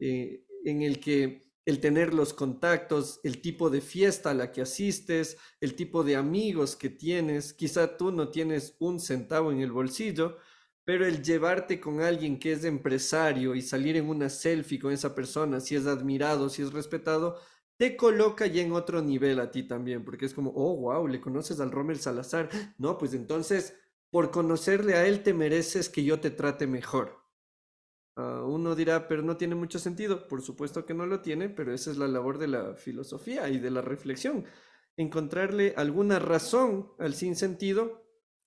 eh, en el que el tener los contactos, el tipo de fiesta a la que asistes, el tipo de amigos que tienes. Quizá tú no tienes un centavo en el bolsillo, pero el llevarte con alguien que es empresario y salir en una selfie con esa persona, si es admirado, si es respetado, te coloca ya en otro nivel a ti también, porque es como, oh, wow, le conoces al Rommel Salazar. No, pues entonces, por conocerle a él te mereces que yo te trate mejor. Ah, uno dirá, pero no tiene mucho sentido. Por supuesto que no lo tiene, pero esa es la labor de la filosofía y de la reflexión. Encontrarle alguna razón al sinsentido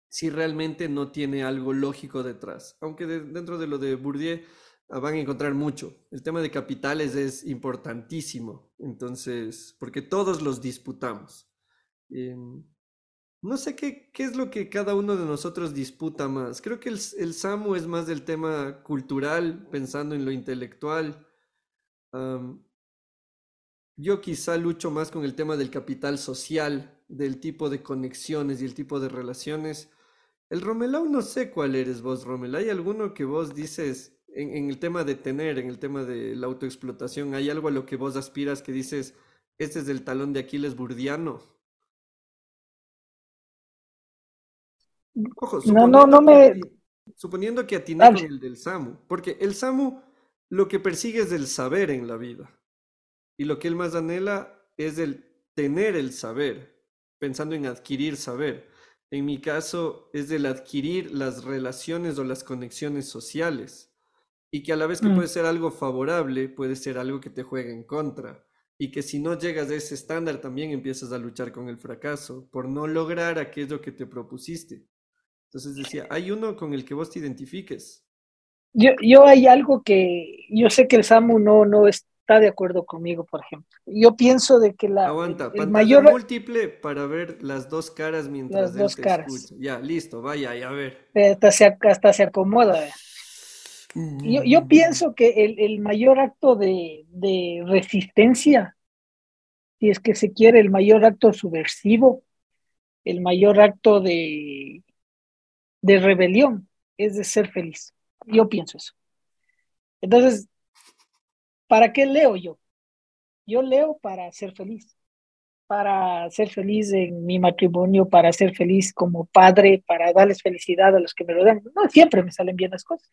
si realmente no tiene algo lógico detrás. Aunque dentro de lo de Bourdieu ah, van a encontrar mucho. El tema de capitales es importantísimo, entonces, porque todos los disputamos. Em, no sé qué, qué, es lo que cada uno de nosotros disputa más. Creo que el, SAMU es más del tema cultural, pensando en lo intelectual. yo quizá lucho más con el tema del capital social, del tipo de conexiones y el tipo de relaciones. El Romelau no sé cuál eres vos, Romel. ¿Hay alguno que vos dices en, en, el tema de tener, en el tema de la autoexplotación, hay algo a lo que vos aspiras que dices, este es el talón de Aquiles burdiano? Ojo, no, no, no me... suponiendo que atiné con el del SAMU, porque el SAMU lo que persigue es el saber en la vida. Y lo que él más anhela es el tener el saber, pensando en adquirir saber. En mi caso es el adquirir las relaciones o las conexiones sociales. Y que a la vez que mm. puede ser algo favorable, puede ser algo que te juega en contra. Y que si no llegas a ese estándar, también empiezas a luchar con el fracaso por no lograr aquello que te propusiste. Entonces decía, hay uno con el que vos te identifiques.
Yo, yo hay algo que yo sé que el Samu no, no está de acuerdo conmigo, por ejemplo. Yo pienso de que la
Aguanta, el mayor múltiple para ver las dos caras mientras las dos caras. Escucha. Ya, listo, vaya, a ver.
Hasta se, hasta se acomoda. Yo, yo pienso que el, el mayor acto de, de resistencia, si es que se quiere, el mayor acto subversivo, el mayor acto de de rebelión, es de ser feliz. Yo pienso eso. Entonces, ¿para qué leo yo? Yo leo para ser feliz, para ser feliz en mi matrimonio, para ser feliz como padre, para darles felicidad a los que me rodean. No siempre me salen bien las cosas,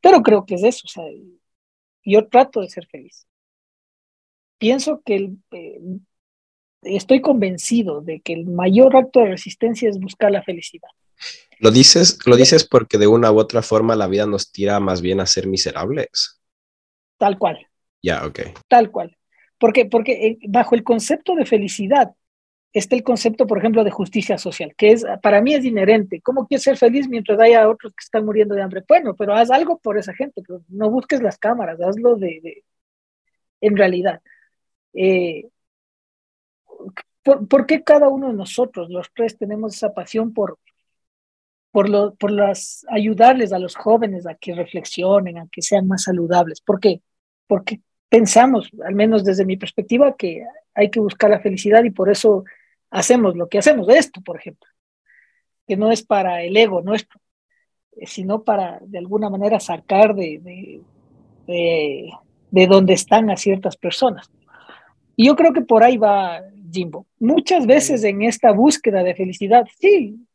pero creo que es eso. O sea, yo trato de ser feliz. Pienso que el, eh, estoy convencido de que el mayor acto de resistencia es buscar la felicidad.
¿Lo dices, ¿Lo dices porque de una u otra forma la vida nos tira más bien a ser miserables?
Tal cual.
Ya, ok.
Tal cual. Porque, porque eh, bajo el concepto de felicidad está el concepto, por ejemplo, de justicia social, que es para mí es inherente. ¿Cómo quieres ser feliz mientras haya otros que están muriendo de hambre? Bueno, pero haz algo por esa gente, no busques las cámaras, hazlo de, en realidad. Eh, ¿por, ¿por, qué cada uno de nosotros, los tres, tenemos esa pasión por, por, lo, por las, ayudarles a los jóvenes a que reflexionen, a que sean más saludables. ¿Por qué? Porque pensamos, al menos desde mi perspectiva, que hay que buscar la felicidad y por eso hacemos lo que hacemos, esto, por ejemplo, que no es para el ego nuestro, eh, sino para de alguna manera sacar de, de, de, de donde están a ciertas personas. Y yo creo que por ahí va Jimbo. Muchas veces en esta búsqueda de felicidad, sí,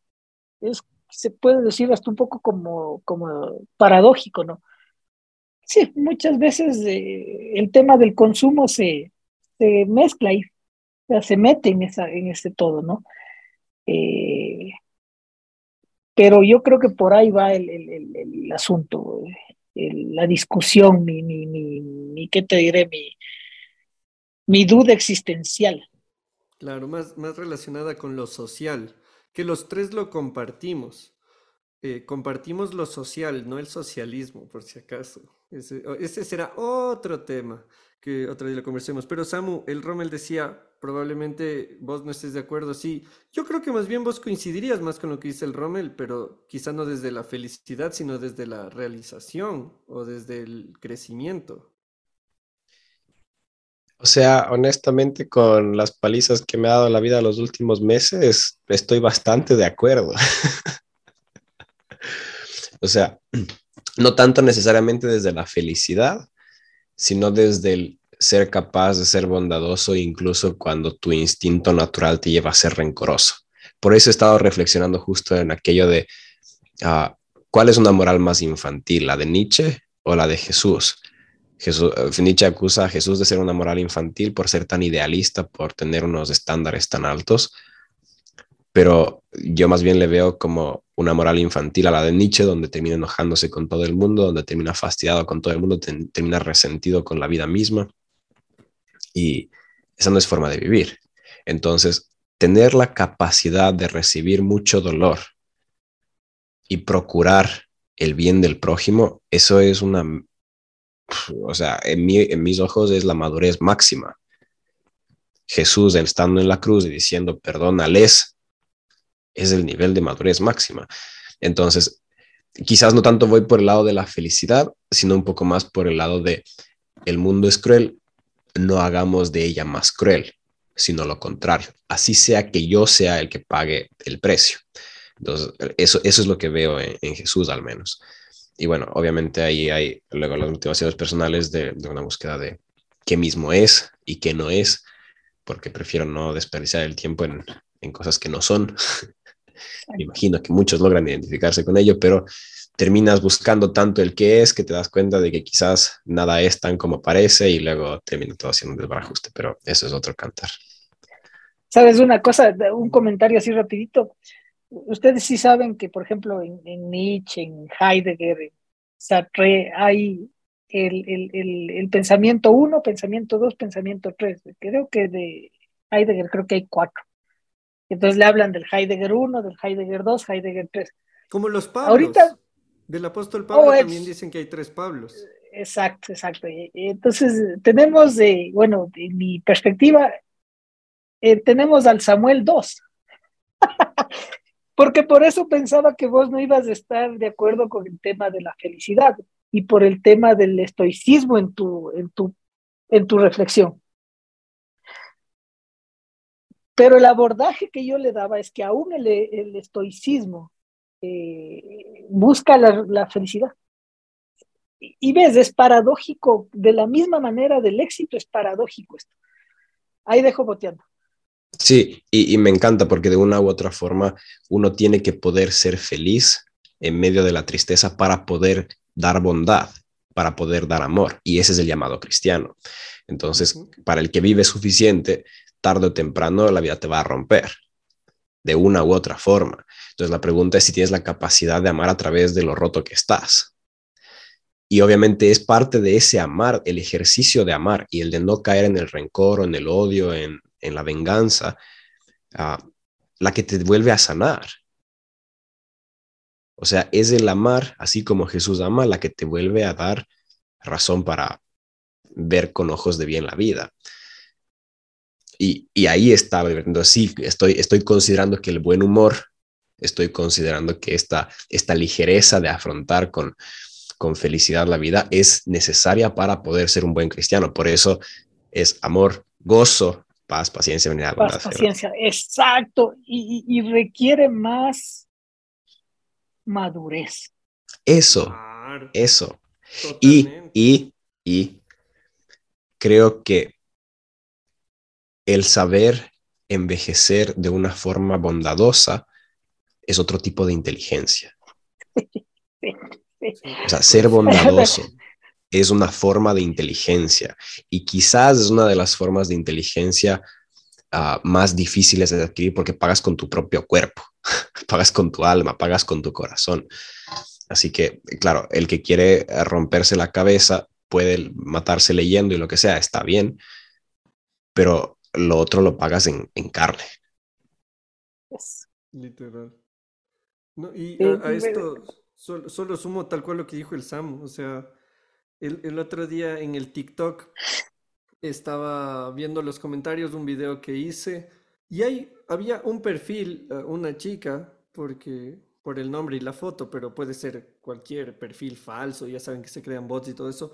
es se puede decir hasta un poco como, como paradójico, ¿no? Sí, muchas veces eh, el tema del consumo se, se mezcla y se mete en, esa, en ese todo, ¿no? Eh, pero yo creo que por ahí va el, el, el, asunto, la discusión, mi, mi, mi, ¿qué te diré? Mi, mi duda existencial.
Claro, más, más relacionada con lo social, que los tres lo compartimos. Eh, compartimos lo social, no el socialismo, por si acaso. Ese, ese será otro tema que otra vez lo conversemos. Pero Samu, el Rommel decía, probablemente vos no estés de acuerdo. Sí, yo creo que más bien vos coincidirías más con lo que dice el Rommel, pero quizá no desde la felicidad, sino desde la realización o desde el crecimiento.
O sea, honestamente, con las palizas que me ha dado la vida los últimos meses, estoy bastante de acuerdo. o sea, no tanto necesariamente desde la felicidad, sino desde el ser capaz de ser bondadoso incluso cuando tu instinto natural te lleva a ser rencoroso. Por eso he estado reflexionando justo en aquello de uh, cuál es una moral más infantil, la de Nietzsche o la de Jesús. Nietzsche acusa a Jesús de ser una moral infantil por ser tan idealista, por tener unos estándares tan altos, pero yo más bien le veo como una moral infantil a la de Nietzsche, donde termina enojándose con todo el mundo, donde termina fastidiado con todo el mundo, termina resentido con la vida misma. Y esa no es forma de vivir. Entonces, tener la capacidad de recibir mucho dolor y procurar el bien del prójimo, eso es una, o sea, en, en mis ojos es la madurez máxima. Jesús estando en la cruz y diciendo, perdónales, es el nivel de madurez máxima. Entonces, quizás no tanto voy por el lado de la felicidad, sino un poco más por el lado de el mundo es cruel, no hagamos de ella más cruel, sino lo contrario. Así sea que yo sea el que pague el precio. Entonces, eso, eso es lo que veo en, Jesús al menos. Y bueno, obviamente ahí hay luego las motivaciones personales de, de una búsqueda de qué mismo es y qué no es, porque prefiero no desperdiciar el tiempo en, en cosas que no son Me imagino que muchos logran identificarse con ello, pero terminas buscando tanto el que es que te das cuenta de que quizás nada es tan como parece y luego termina todo siendo un desbarajuste, pero eso es otro cantar.
¿Sabes una cosa? Un comentario así rapidito. Ustedes sí saben que, por ejemplo, en, Nietzsche, en Heidegger, en Sartre, hay el, el, el, el pensamiento 1, pensamiento 2, pensamiento 3. Creo que de Heidegger creo que hay cuatro. Entonces le hablan del Heidegger 1, del Heidegger 2, Heidegger 3.
Como los Pablos. Ahorita, del apóstol Pablo oh, también dicen que hay tres Pablos.
Exacto, exacto. Entonces tenemos, de, bueno, de mi perspectiva, eh, tenemos al Samuel 2. Porque por eso pensaba que vos no ibas a estar de acuerdo con el tema de la felicidad y por el tema del estoicismo en tu, en tu, en tu reflexión. Pero el abordaje que yo le daba es que aún el, estoicismo eh, busca la, felicidad. Y, ves, es paradójico, de la misma manera del éxito es paradójico esto. Ahí dejo boteando.
Sí, y, me encanta porque de una u otra forma uno tiene que poder ser feliz en medio de la tristeza para poder dar bondad, para poder dar amor. Y ese es el llamado cristiano. Entonces, para el que vive suficiente, tarde o temprano la vida te va a romper de una u otra forma. Entonces la pregunta es si tienes la capacidad de amar a través de lo roto que estás. Y obviamente es parte de ese amar, el ejercicio de amar y el de no caer en el rencor o en el odio, en, la venganza, ah, la que te vuelve a sanar. O sea, es el amar, así como Jesús ama, la que te vuelve a dar razón para ver con ojos de bien la vida. Y, ahí está, entonces sí, estoy, estoy considerando que el buen humor, estoy considerando que esta, esta ligereza de afrontar con, con felicidad la vida es necesaria para poder ser un buen cristiano. Por eso es amor, gozo, paz, paciencia,
Paz, paciencia, exacto. Y, requiere más madurez.
Eso, eso. Y, y, y creo que el saber envejecer de una forma bondadosa es otro tipo de inteligencia. O sea, ser bondadoso es una forma de inteligencia y quizás es una de las formas de inteligencia ah, más difíciles de adquirir porque pagas con tu propio cuerpo, pagas con tu alma, pagas con tu corazón. Así que, claro, el que quiere romperse la cabeza puede matarse leyendo y lo que sea, está bien, pero lo otro lo pagas en, en carne.
Literal. No, y a, esto solo, solo, sumo tal cual lo que dijo el Sam. O sea, el, el, otro día en el TikTok estaba viendo los comentarios de un video que hice y ahí había un perfil, eh, una chica, porque por el nombre y la foto, pero puede ser cualquier perfil falso, ya saben que se crean bots y todo eso.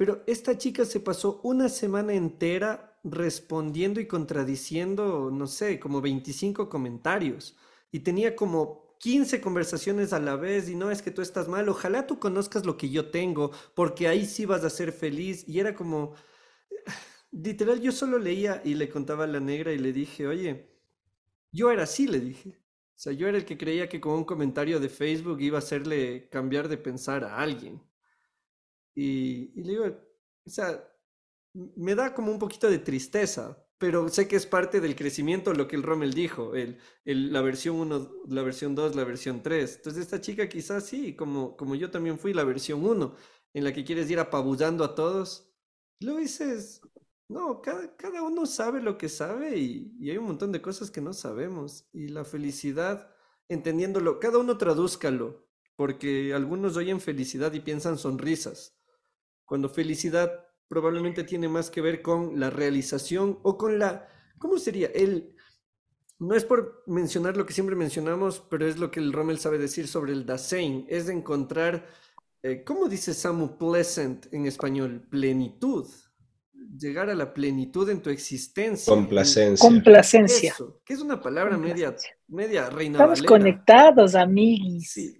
Pero esta chica se pasó una semana entera respondiendo y contradiciendo, no sé, como 25 comentarios y tenía como 15 conversaciones a la vez y no es que tú estás mal, ojalá tú conozcas lo que yo tengo, porque ahí sí vas a ser feliz. Y era como, literal, yo solo leía y le contaba a la negra y le dije, oye, yo era así, le dije. O sea, yo era el que creía que con un comentario de Facebook iba a hacerle cambiar de pensar a alguien. Y, y le digo, o sea, me da como un poquito de tristeza, pero sé que es parte del crecimiento lo que el Rommel dijo, el, la versión 1, la versión 2, la versión 3. Entonces esta chica quizás sí, como, como yo también fui la versión 1, en la que quieres ir apabullando a todos. Lo dices, no, cada, cada uno sabe lo que sabe y, y, hay un montón de cosas que no sabemos. Y la felicidad, entendiéndolo, cada uno tradúzcalo, porque algunos oyen felicidad y piensan sonrisas, cuando felicidad probablemente tiene más que ver con la realización o con la, ¿cómo sería? El, no es por mencionar lo que siempre mencionamos, pero es lo que el Rommel sabe decir sobre el Dasein, es de encontrar, eh, ¿cómo dice Samu pleasant en español? Plenitud. Llegar a la plenitud en tu existencia.
Complacencia.
Complacencia.
Eso, que es una palabra media, media reina
Estamos conectados, amigos.
Sí,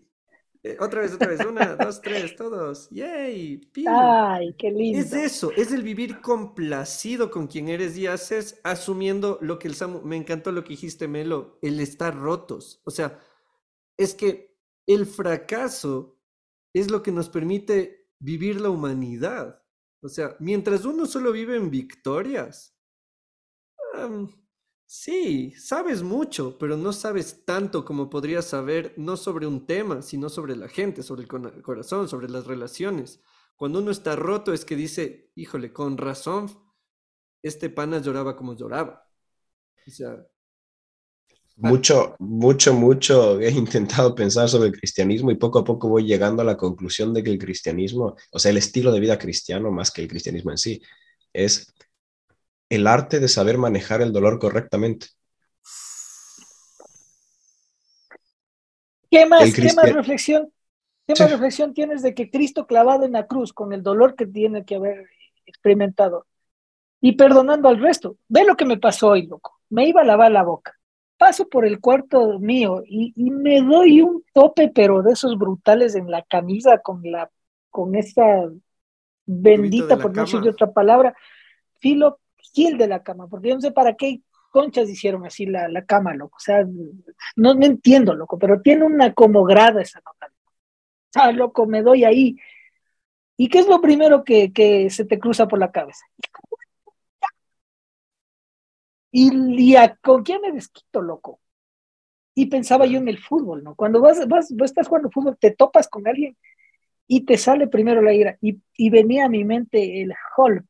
eh, otra vez, otra vez. Una, dos, tres, todos. ¡Yay!
¡Ay, qué lindo!
Es eso, es el vivir complacido con quien eres y haces, asumiendo lo que el Samu. Me encantó lo que dijiste, Melo, el estar rotos. O sea, es que el fracaso es lo que nos permite vivir la humanidad. O sea, mientras uno solo vive en victorias, Sí, sabes mucho, pero no sabes tanto como podrías saber, no sobre un tema, sino sobre la gente, sobre el corazón, sobre las relaciones. Cuando uno está roto es que dice, híjole, con razón, este pana lloraba como lloraba. O sea...
Mucho, mucho, mucho he intentado pensar sobre el cristianismo y poco a poco voy llegando a la conclusión de que el cristianismo, o sea, el estilo de vida cristiano más que el cristianismo en sí, es el arte de saber manejar el dolor correctamente.
¿Qué más, ¿qué más reflexión? ¿Qué más reflexión tienes de que Cristo clavado en la cruz con el dolor que tiene que haber experimentado y perdonando al resto? Ve lo que me pasó hoy, loco. Me iba a lavar la boca. Paso por el cuarto mío y, y me doy un tope, pero de esos brutales en la camisa con la con esa bendita, por no decir otra palabra, filo Gil de la cama, porque yo no sé para qué conchas hicieron así la, la cama, loco. O sea, no, me entiendo, loco, pero tiene una como grada esa nota. O sea, loco, me doy ahí. ¿Y qué es lo primero que, que se te cruza por la cabeza? Y, con quién me desquito, loco. Y pensaba yo en el fútbol, ¿no? Cuando vas, vas, vas estás jugando fútbol, te topas con alguien y te sale primero la ira. Y, y venía a mi mente el Hulk,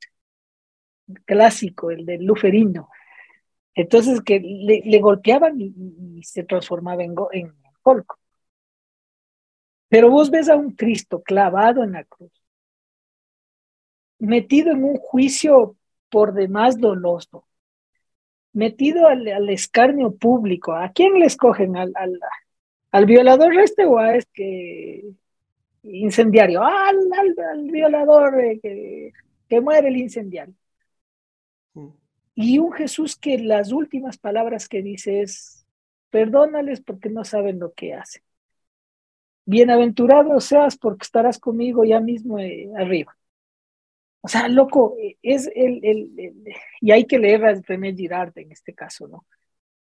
clásico, el del luferino. Entonces que le, golpeaban y, se transformaba en, en colco. Pero vos ves a un Cristo clavado en la cruz, metido en un juicio por demás doloso, metido al, escarnio público. ¿A quién le escogen? ¿Al, al, violador este o a este incendiario? Al, al, violador eh, que, que muere el incendiario. Y un Jesús que las últimas palabras que dice es, perdónales porque no saben lo que hacen. Bienaventurado seas porque estarás conmigo ya mismo eh, arriba. O sea, loco, eh, es el, el, y hay que leer a René Girard en este caso, ¿no?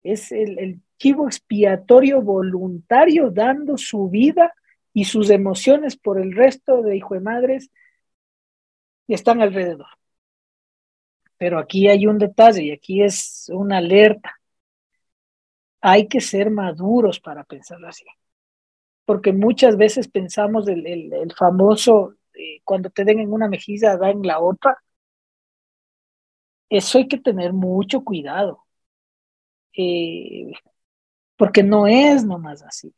Es el, el chivo expiatorio voluntario dando su vida y sus emociones por el resto de hijo de madres que están alrededor. Pero aquí hay un detalle y aquí es una alerta. Hay que ser maduros para pensarlo así. Porque muchas veces pensamos el, el, famoso, eh, cuando te den en una mejilla, da en la otra. Eso hay que tener mucho cuidado. Eh, porque no es nomás así.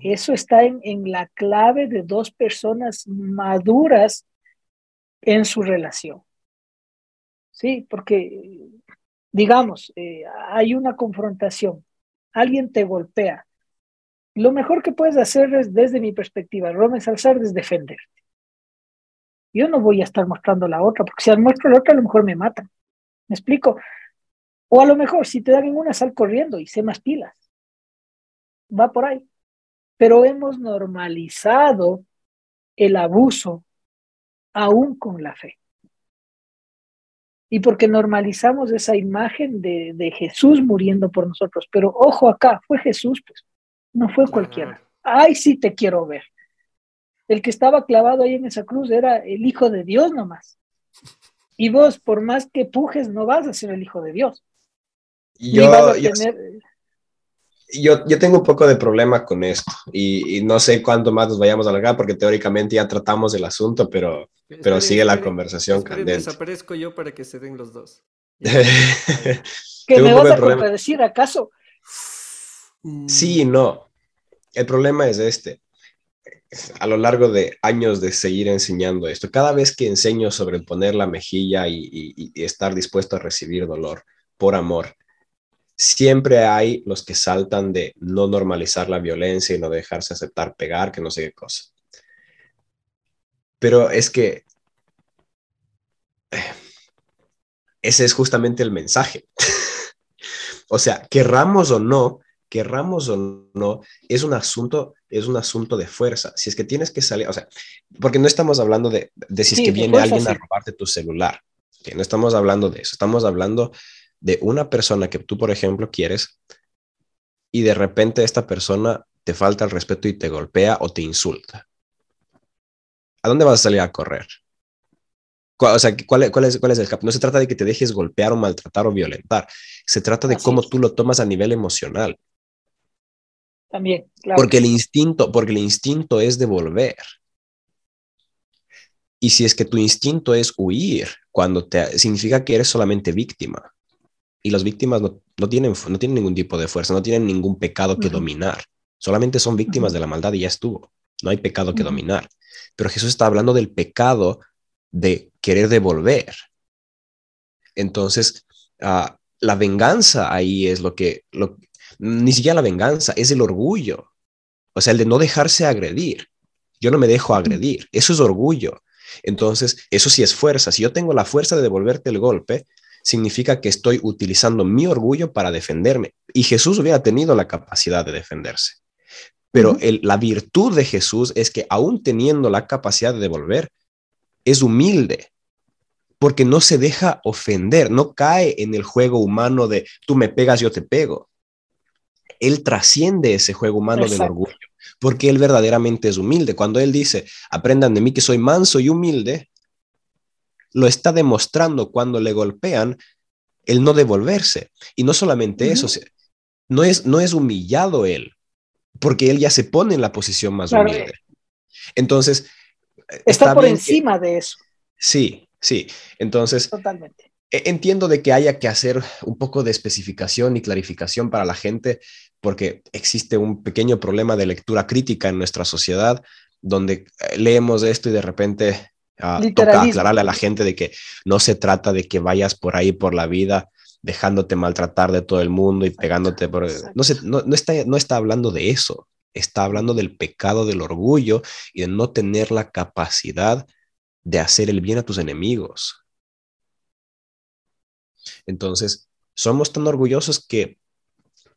Eso está en, en, la clave de dos personas maduras en su relación. Sí, porque, digamos, eh, hay una confrontación, alguien te golpea. Lo mejor que puedes hacer es, desde mi perspectiva, Rome Salzar, es defenderte. Yo no voy a estar mostrando la otra, porque si muestro la otra, a lo mejor me matan. ¿Me explico? O a lo mejor, si te dan en una, sal corriendo y sé más pilas. Va por ahí. Pero hemos normalizado el abuso aún con la fe. Y porque normalizamos esa imagen de, de, Jesús muriendo por nosotros. Pero ojo acá, fue Jesús, pues, no fue cualquiera. Ay, sí te quiero ver. El que estaba clavado ahí en esa cruz era el Hijo de Dios nomás. Y vos, por más que pujes, no vas a ser el Hijo de Dios.
Yo, yo, yo, tengo un poco de problema con esto y, no sé cuánto más nos vayamos a alargar porque teóricamente ya tratamos el asunto, pero, pero sigue la conversación candente.
Desaparezco yo para que se den los dos.
¿Que me vas a contradecir acaso?
Sí y no. El problema es este. A lo largo de años de seguir enseñando esto, cada vez que enseño sobre poner la mejilla y, y estar dispuesto a recibir dolor por amor, siempre hay los que saltan de no normalizar la violencia y no dejarse aceptar pegar, que no sé qué cosa. Pero es que ese es justamente el mensaje. o sea, querramos o no, querramos o no, es un asunto, es un asunto de fuerza. Si es que tienes que salir, o sea, porque no estamos hablando de, de si es que viene alguien a robarte tu celular, que no estamos hablando de eso, estamos hablando de una persona que tú, por ejemplo, quieres y de repente esta persona te falta el respeto y te golpea o te insulta. ¿A dónde vas a salir a correr? O sea, ¿cuál, es, cuál es el No se trata de que te dejes golpear o maltratar o violentar. Se trata de cómo tú lo tomas a nivel emocional.
También, claro.
Porque el instinto, porque el instinto es devolver. Y si es que tu instinto es huir, cuando te significa que eres solamente víctima y las víctimas no, tienen, no tienen ningún tipo de fuerza, no tienen ningún pecado que dominar, solamente son víctimas de la maldad y ya estuvo, no hay pecado que dominar. Pero Jesús está hablando del pecado de querer devolver. Entonces, ah, la venganza ahí es lo que, lo, ni siquiera la venganza, es el orgullo, o sea, el de no dejarse agredir. Yo no me dejo agredir, eso es orgullo. Entonces, eso sí es fuerza. Si yo tengo la fuerza de devolverte el golpe, significa que estoy utilizando mi orgullo para defenderme. Y Jesús hubiera tenido la capacidad de defenderse. Pero la virtud de Jesús es que aún teniendo la capacidad de devolver, es humilde, porque no se deja ofender, no cae en el juego humano de tú me pegas, yo te pego. Él trasciende ese juego humano del orgullo, porque él verdaderamente es humilde. Cuando él dice, aprendan de mí que soy manso y humilde, lo está demostrando cuando le golpean el no devolverse. Y no solamente eso, no es, no es humillado él, porque él ya se pone en la posición más humilde. Entonces...
Está, por encima de eso.
Sí, sí. Entonces...
Totalmente.
E, entiendo de que haya que hacer un poco de especificación y clarificación para la gente, porque existe un pequeño problema de lectura crítica en nuestra sociedad, donde eh, leemos esto y de repente toca aclararle a la gente de que no se trata de que vayas por ahí por la vida dejándote maltratar de todo el mundo y pegándote por... No, se, no, está, no está hablando de eso, está hablando del pecado del orgullo y de no tener la capacidad de hacer el bien a tus enemigos. Entonces, somos tan orgullosos que,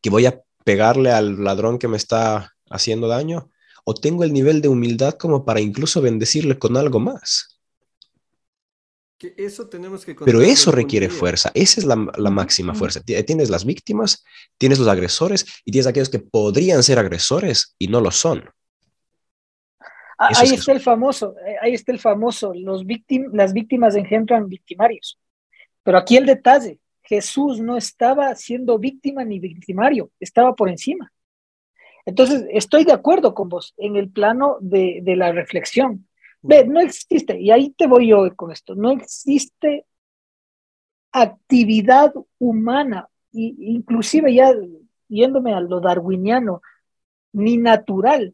que voy a pegarle al ladrón que me está haciendo daño o tengo el nivel de humildad como para incluso bendecirle con algo más.
eso tenemos que
Pero eso requiere fuerza, esa es la, máxima fuerza. Tienes las víctimas, tienes los agresores y tienes aquellos que podrían ser agresores y no lo son.
Ah, ahí está el famoso, eh, ahí está el famoso, los las víctimas engendran victimarios. Pero aquí el detalle, Jesús no estaba siendo víctima ni victimario, estaba por encima. Entonces, estoy de acuerdo con vos en el plano de, de la reflexión. Ve, no existe, y ahí te voy yo con esto, no existe actividad humana, y, inclusive ya yéndome a lo darwiniano, ni natural,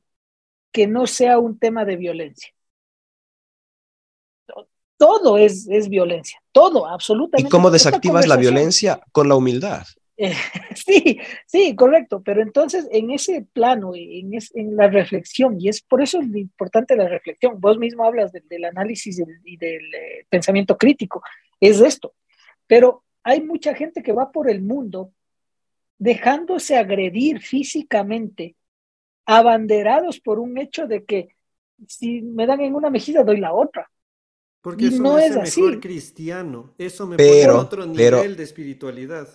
que no sea un tema de violencia. Todo es, es violencia, todo, absolutamente.
¿Y cómo desactivas la violencia? Con la humildad.
sí, sí, correcto, pero entonces en ese plano, en, en, la reflexión, y es por eso es importante la reflexión, vos mismo hablas del análisis y del eh, pensamiento crítico, es esto, pero hay mucha gente que va por el mundo dejándose agredir físicamente, abanderados por un hecho de que si me dan en una mejilla, doy la otra.
Porque eso no es mejor cristiano, eso me pone a otro nivel de espiritualidad.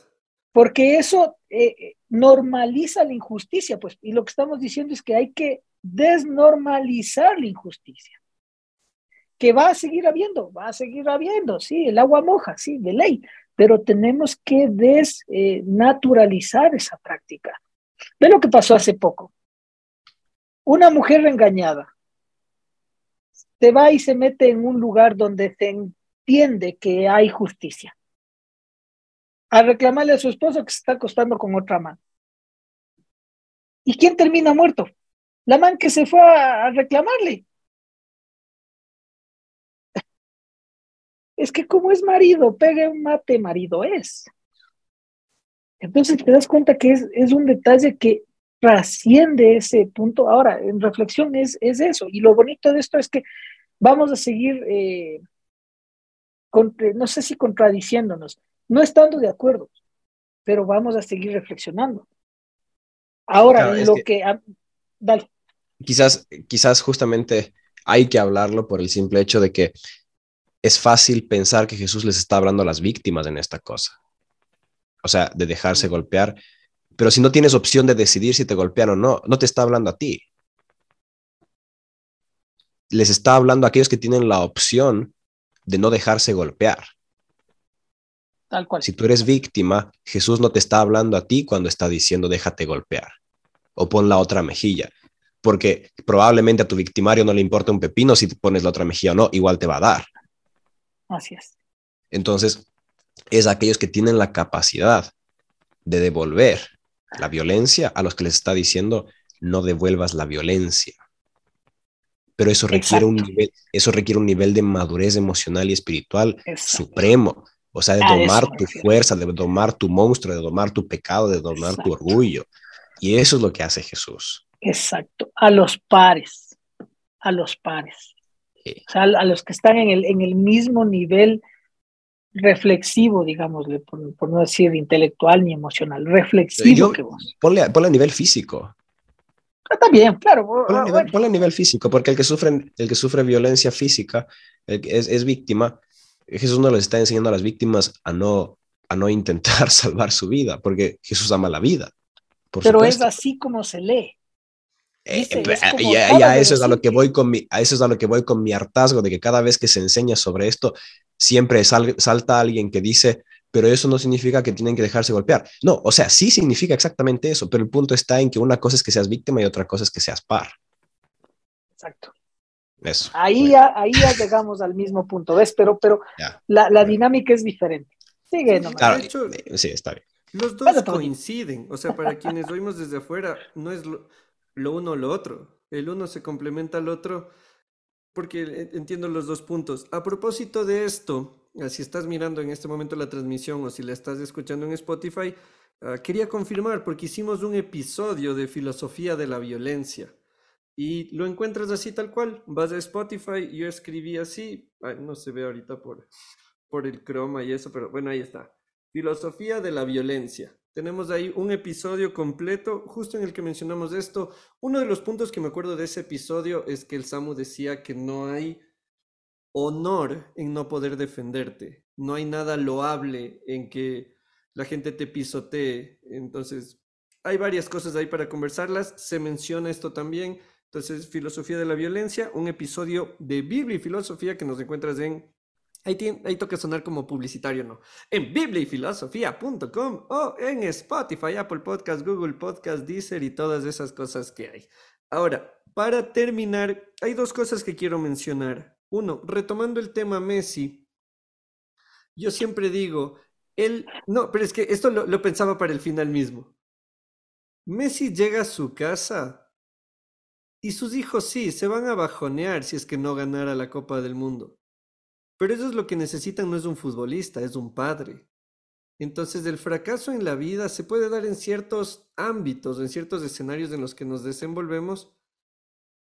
Porque eso eh, normaliza la injusticia, pues, y lo que estamos diciendo es que hay que desnormalizar la injusticia. Que va a seguir habiendo, va a seguir habiendo, sí, el agua moja, sí, de ley, pero tenemos que desnaturalizar esa práctica. Ve lo que pasó hace poco. Una mujer engañada se va y se mete en un lugar donde se entiende que hay justicia. A reclamarle a su esposo que se está acostando con otra man. ¿Y quién termina muerto? La man que se fue a reclamarle. es que como es marido, pegue un mate, marido es. Entonces te das cuenta que es, es un detalle que trasciende ese punto. Ahora, en reflexión es, es eso. Y lo bonito de esto es que vamos a seguir, eh, no sé si contradiciéndonos, no estando de acuerdo, pero vamos a seguir reflexionando. Ahora, lo que... dale.
Quizás, quizás justamente hay que hablarlo por el simple hecho de que es fácil pensar que Jesús les está hablando a las víctimas en esta cosa. O sea, de dejarse golpear. Pero si no tienes opción de decidir si te golpean o no, no te está hablando a ti. Les está hablando a aquellos que tienen la opción de no dejarse golpear.
Tal cual.
Si tú eres víctima, Jesús no te está hablando a ti cuando está diciendo déjate golpear o pon la otra mejilla, porque probablemente a tu victimario no le importa un pepino si te pones la otra mejilla o no, igual te va a dar.
Así es.
Entonces, es aquellos que tienen la capacidad de devolver la violencia a los que les está diciendo no devuelvas la violencia. Pero eso requiere, un nivel, eso requiere un nivel de madurez emocional y espiritual supremo. O sea, de domar tu fuerza, de domar tu monstruo, de domar tu pecado, de domar tu orgullo. Y eso es lo que hace Jesús.
Exacto. A los pares. A los pares. O sea, a los que están en el, en el mismo nivel reflexivo, digámosle, por, no decir intelectual ni emocional, reflexivo que vos.
Ponle, a nivel físico.
Ah, también, claro.
Ponle, a nivel físico, porque el que sufre, el que sufre violencia física es, es víctima. Jesús no les está enseñando a las víctimas a no, a no intentar salvar su vida, porque Jesús ama la vida.
Pero es así como se lee.
Eh, y, a, eso es a lo que voy con mi, a eso es a lo que voy con mi hartazgo de que cada vez que se enseña sobre esto, siempre salta alguien que dice, pero eso no significa que tienen que dejarse golpear. No, o sea, sí significa exactamente eso, pero el punto está en que una cosa es que seas víctima y otra cosa es que seas par.
Exacto.
Eso.
Ahí, ya, ahí ya llegamos al mismo punto, ¿ves? Pero, pero la, la, dinámica es diferente. Sigue
nomás. Eh, sí, está bien.
Los dos coinciden, o sea, para quienes oímos desde afuera, no es lo lo uno o lo otro. El uno se complementa al otro porque entiendo los dos puntos. A propósito de esto, ah, si estás mirando en este momento la transmisión o si la estás escuchando en Spotify, ah, quería confirmar porque hicimos un episodio de filosofía de la violencia y lo encuentras así tal cual. Vas a Spotify, yo escribí así, no se ve ahorita por, por el croma y eso, pero bueno, ahí está. Filosofía de la violencia. Tenemos ahí un episodio completo justo en el que mencionamos esto. Uno de los puntos que me acuerdo de ese episodio es que el Samu decía que no hay honor en no poder defenderte. No hay nada loable en que la gente te pisotee. Entonces, hay varias cosas ahí para conversarlas. Se menciona esto también. Entonces, Filosofía de la Violencia, un episodio de Biblia y Filosofía que nos encuentras en Ahí, tiene, ahí toca sonar como publicitario, ¿no? En bibliafilosofía.com o en Spotify, Apple Podcast, Google Podcast, Deezer y todas esas cosas que hay. Ahora, para terminar, hay dos cosas que quiero mencionar. Uno, retomando el tema Messi, yo siempre digo, él, no, pero es que esto lo pensaba para el final mismo. Messi llega a su casa y sus hijos sí, se van a bajonear si es que no ganara la Copa del Mundo. Pero eso es lo que necesitan, no es un futbolista, es un padre. Entonces el fracaso en la vida se puede dar en ciertos ámbitos, en ciertos escenarios en los que nos desenvolvemos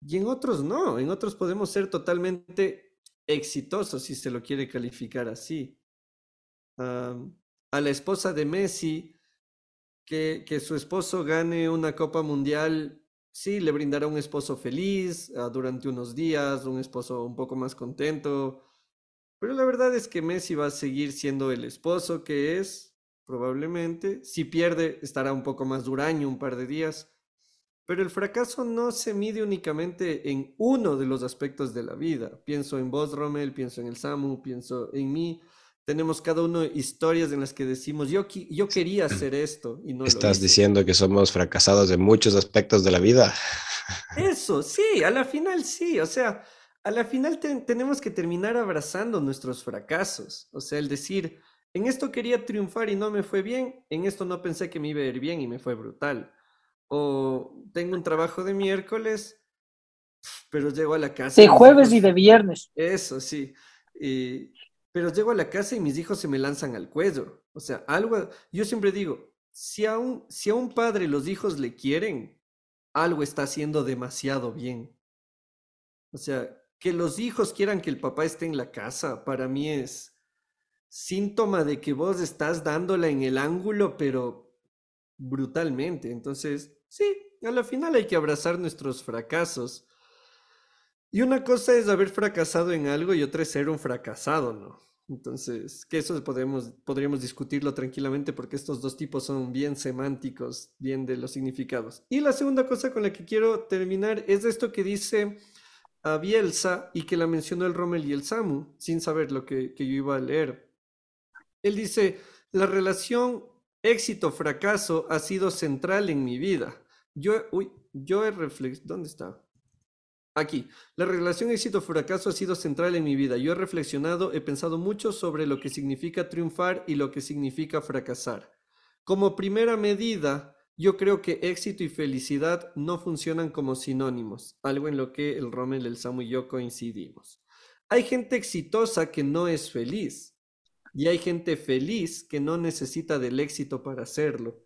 y en otros no, en otros podemos ser totalmente exitosos si se lo quiere calificar así. a la esposa de Messi, que, que, su esposo gane una Copa Mundial, sí, le brindará un esposo feliz uh, durante unos días, un esposo un poco más contento, pero la verdad es que Messi va a seguir siendo el esposo que es, probablemente. Si pierde, estará un poco más duraño, un par de días. Pero el fracaso no se mide únicamente en uno de los aspectos de la vida. Pienso en vos, Rommel, pienso en el Samu, pienso en mí. Tenemos cada uno historias en las que decimos, yo, yo quería hacer esto y no
Estás diciendo que somos fracasados en muchos aspectos de la vida.
Eso, sí, a la final sí. O sea, a la final tenemos que terminar abrazando nuestros fracasos. O sea, el decir, en esto quería triunfar y no me fue bien, en esto no pensé que me iba a ir bien y me fue brutal. O tengo un trabajo de miércoles, pero llego a la casa.
De jueves y de viernes.
Eso, sí. Pero llego a la casa y mis hijos se me lanzan al cuello. O sea, algo, yo siempre digo, si a un, si a un padre los hijos le quieren, algo está haciendo demasiado bien. O sea, que los hijos quieran que el papá esté en la casa, para mí es síntoma de que vos estás dándola en el ángulo, pero brutalmente. Entonces, sí, a la final hay que abrazar nuestros fracasos. Y una cosa es haber fracasado en algo y otra es ser un fracasado, ¿no? Entonces, que eso podemos, podríamos discutirlo tranquilamente porque estos dos tipos son bien semánticos, bien de los significados. Y la segunda cosa con la que quiero terminar es esto que dice a Bielsa y que la mencionó el Rommel y el Samu, sin saber lo que, yo iba a leer. Él dice, la relación éxito-fracaso ha sido central en mi vida. Yo, uy, yo he reflexionado, ¿dónde está? Aquí, la relación éxito-fracaso ha sido central en mi vida. Yo he reflexionado, he pensado mucho sobre lo que significa triunfar y lo que significa fracasar. Como primera medida, yo creo que éxito y felicidad no funcionan como sinónimos, algo en lo que el Rommel, el Samu y yo coincidimos. Hay gente exitosa que no es feliz y hay gente feliz que no necesita del éxito para hacerlo.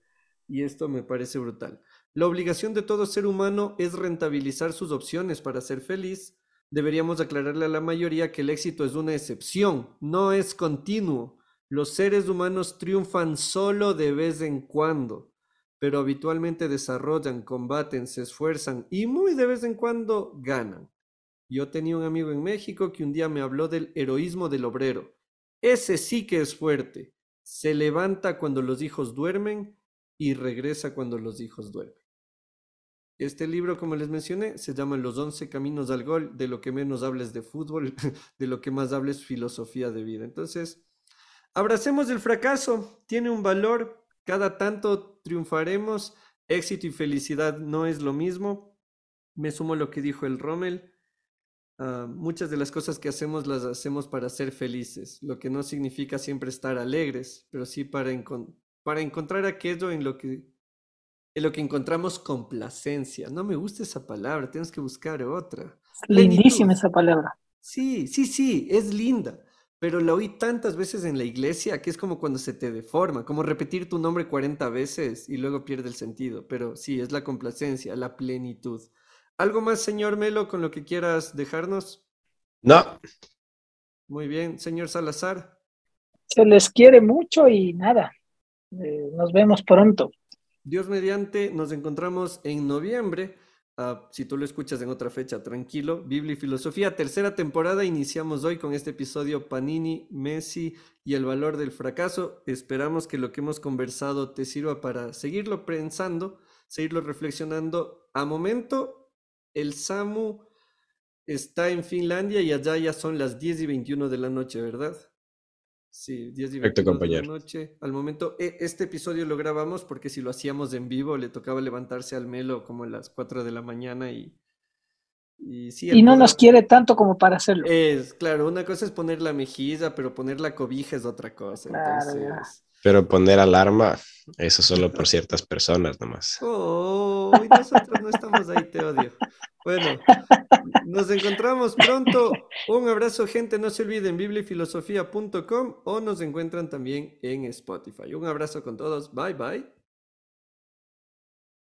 Y esto me parece brutal. La obligación de todo ser humano es rentabilizar sus opciones para ser feliz. Deberíamos aclararle a la mayoría que el éxito es una excepción, no es continuo. Los seres humanos triunfan solo de vez en cuando pero habitualmente desarrollan, combaten, se esfuerzan y muy de vez en cuando ganan. Yo tenía un amigo en México que un día me habló del heroísmo del obrero. Ese sí que es fuerte. Se levanta cuando los hijos duermen y regresa cuando los hijos duermen. Este libro, como les mencioné, se llama Los once caminos al gol. De lo que menos hables de fútbol, de lo que más hables filosofía de vida. Entonces, abracemos el fracaso. Tiene un valor, cada tanto triunfaremos, éxito y felicidad no es lo mismo. Me sumo a lo que dijo el Rommel. Uh, muchas de las cosas que hacemos las hacemos para ser felices, lo que no significa siempre estar alegres, pero sí para, para encontrar aquello en lo que en lo que encontramos complacencia. No me gusta esa palabra, tienes que buscar otra.
Lindísima esa palabra.
Sí, sí, sí, es linda pero la oí tantas veces en la iglesia que es como cuando se te deforma, como repetir tu nombre 40 veces y luego pierde el sentido. Pero sí, es la complacencia, la plenitud. ¿Algo más, señor Melo, con lo que quieras dejarnos?
No.
Muy bien, señor Salazar.
Se les quiere mucho y nada. Eh, nos vemos pronto.
Dios mediante, nos encontramos en noviembre Ah, si tú lo escuchas en otra fecha, tranquilo. Biblia y filosofía, tercera temporada. Iniciamos hoy con este episodio Panini, Messi y el valor del fracaso. Esperamos que lo que hemos conversado te sirva para seguirlo pensando, seguirlo reflexionando. A momento, el Samu está en Finlandia y allá ya son las 10 y 21 de la noche, ¿verdad? Sí, 10 y 21
Perfecto,
de la
compañero.
noche. Al momento, e- este episodio lo grabamos porque si lo hacíamos en vivo le tocaba levantarse al Melo como a las 4 de la mañana y... Y, sí,
Y no nos quiere tanto como para hacerlo.
Es, claro, una cosa es poner la mejilla, pero poner la cobija es otra cosa.
Claro, ya.
Pero poner alarma, eso solo por ciertas personas nomás.
Oh, y nosotros no estamos ahí, te odio. Bueno, nos encontramos pronto. Un abrazo, gente. No se olviden, bibliafilosofía.com o nos encuentran también en Spotify. Un abrazo con todos. Bye, bye.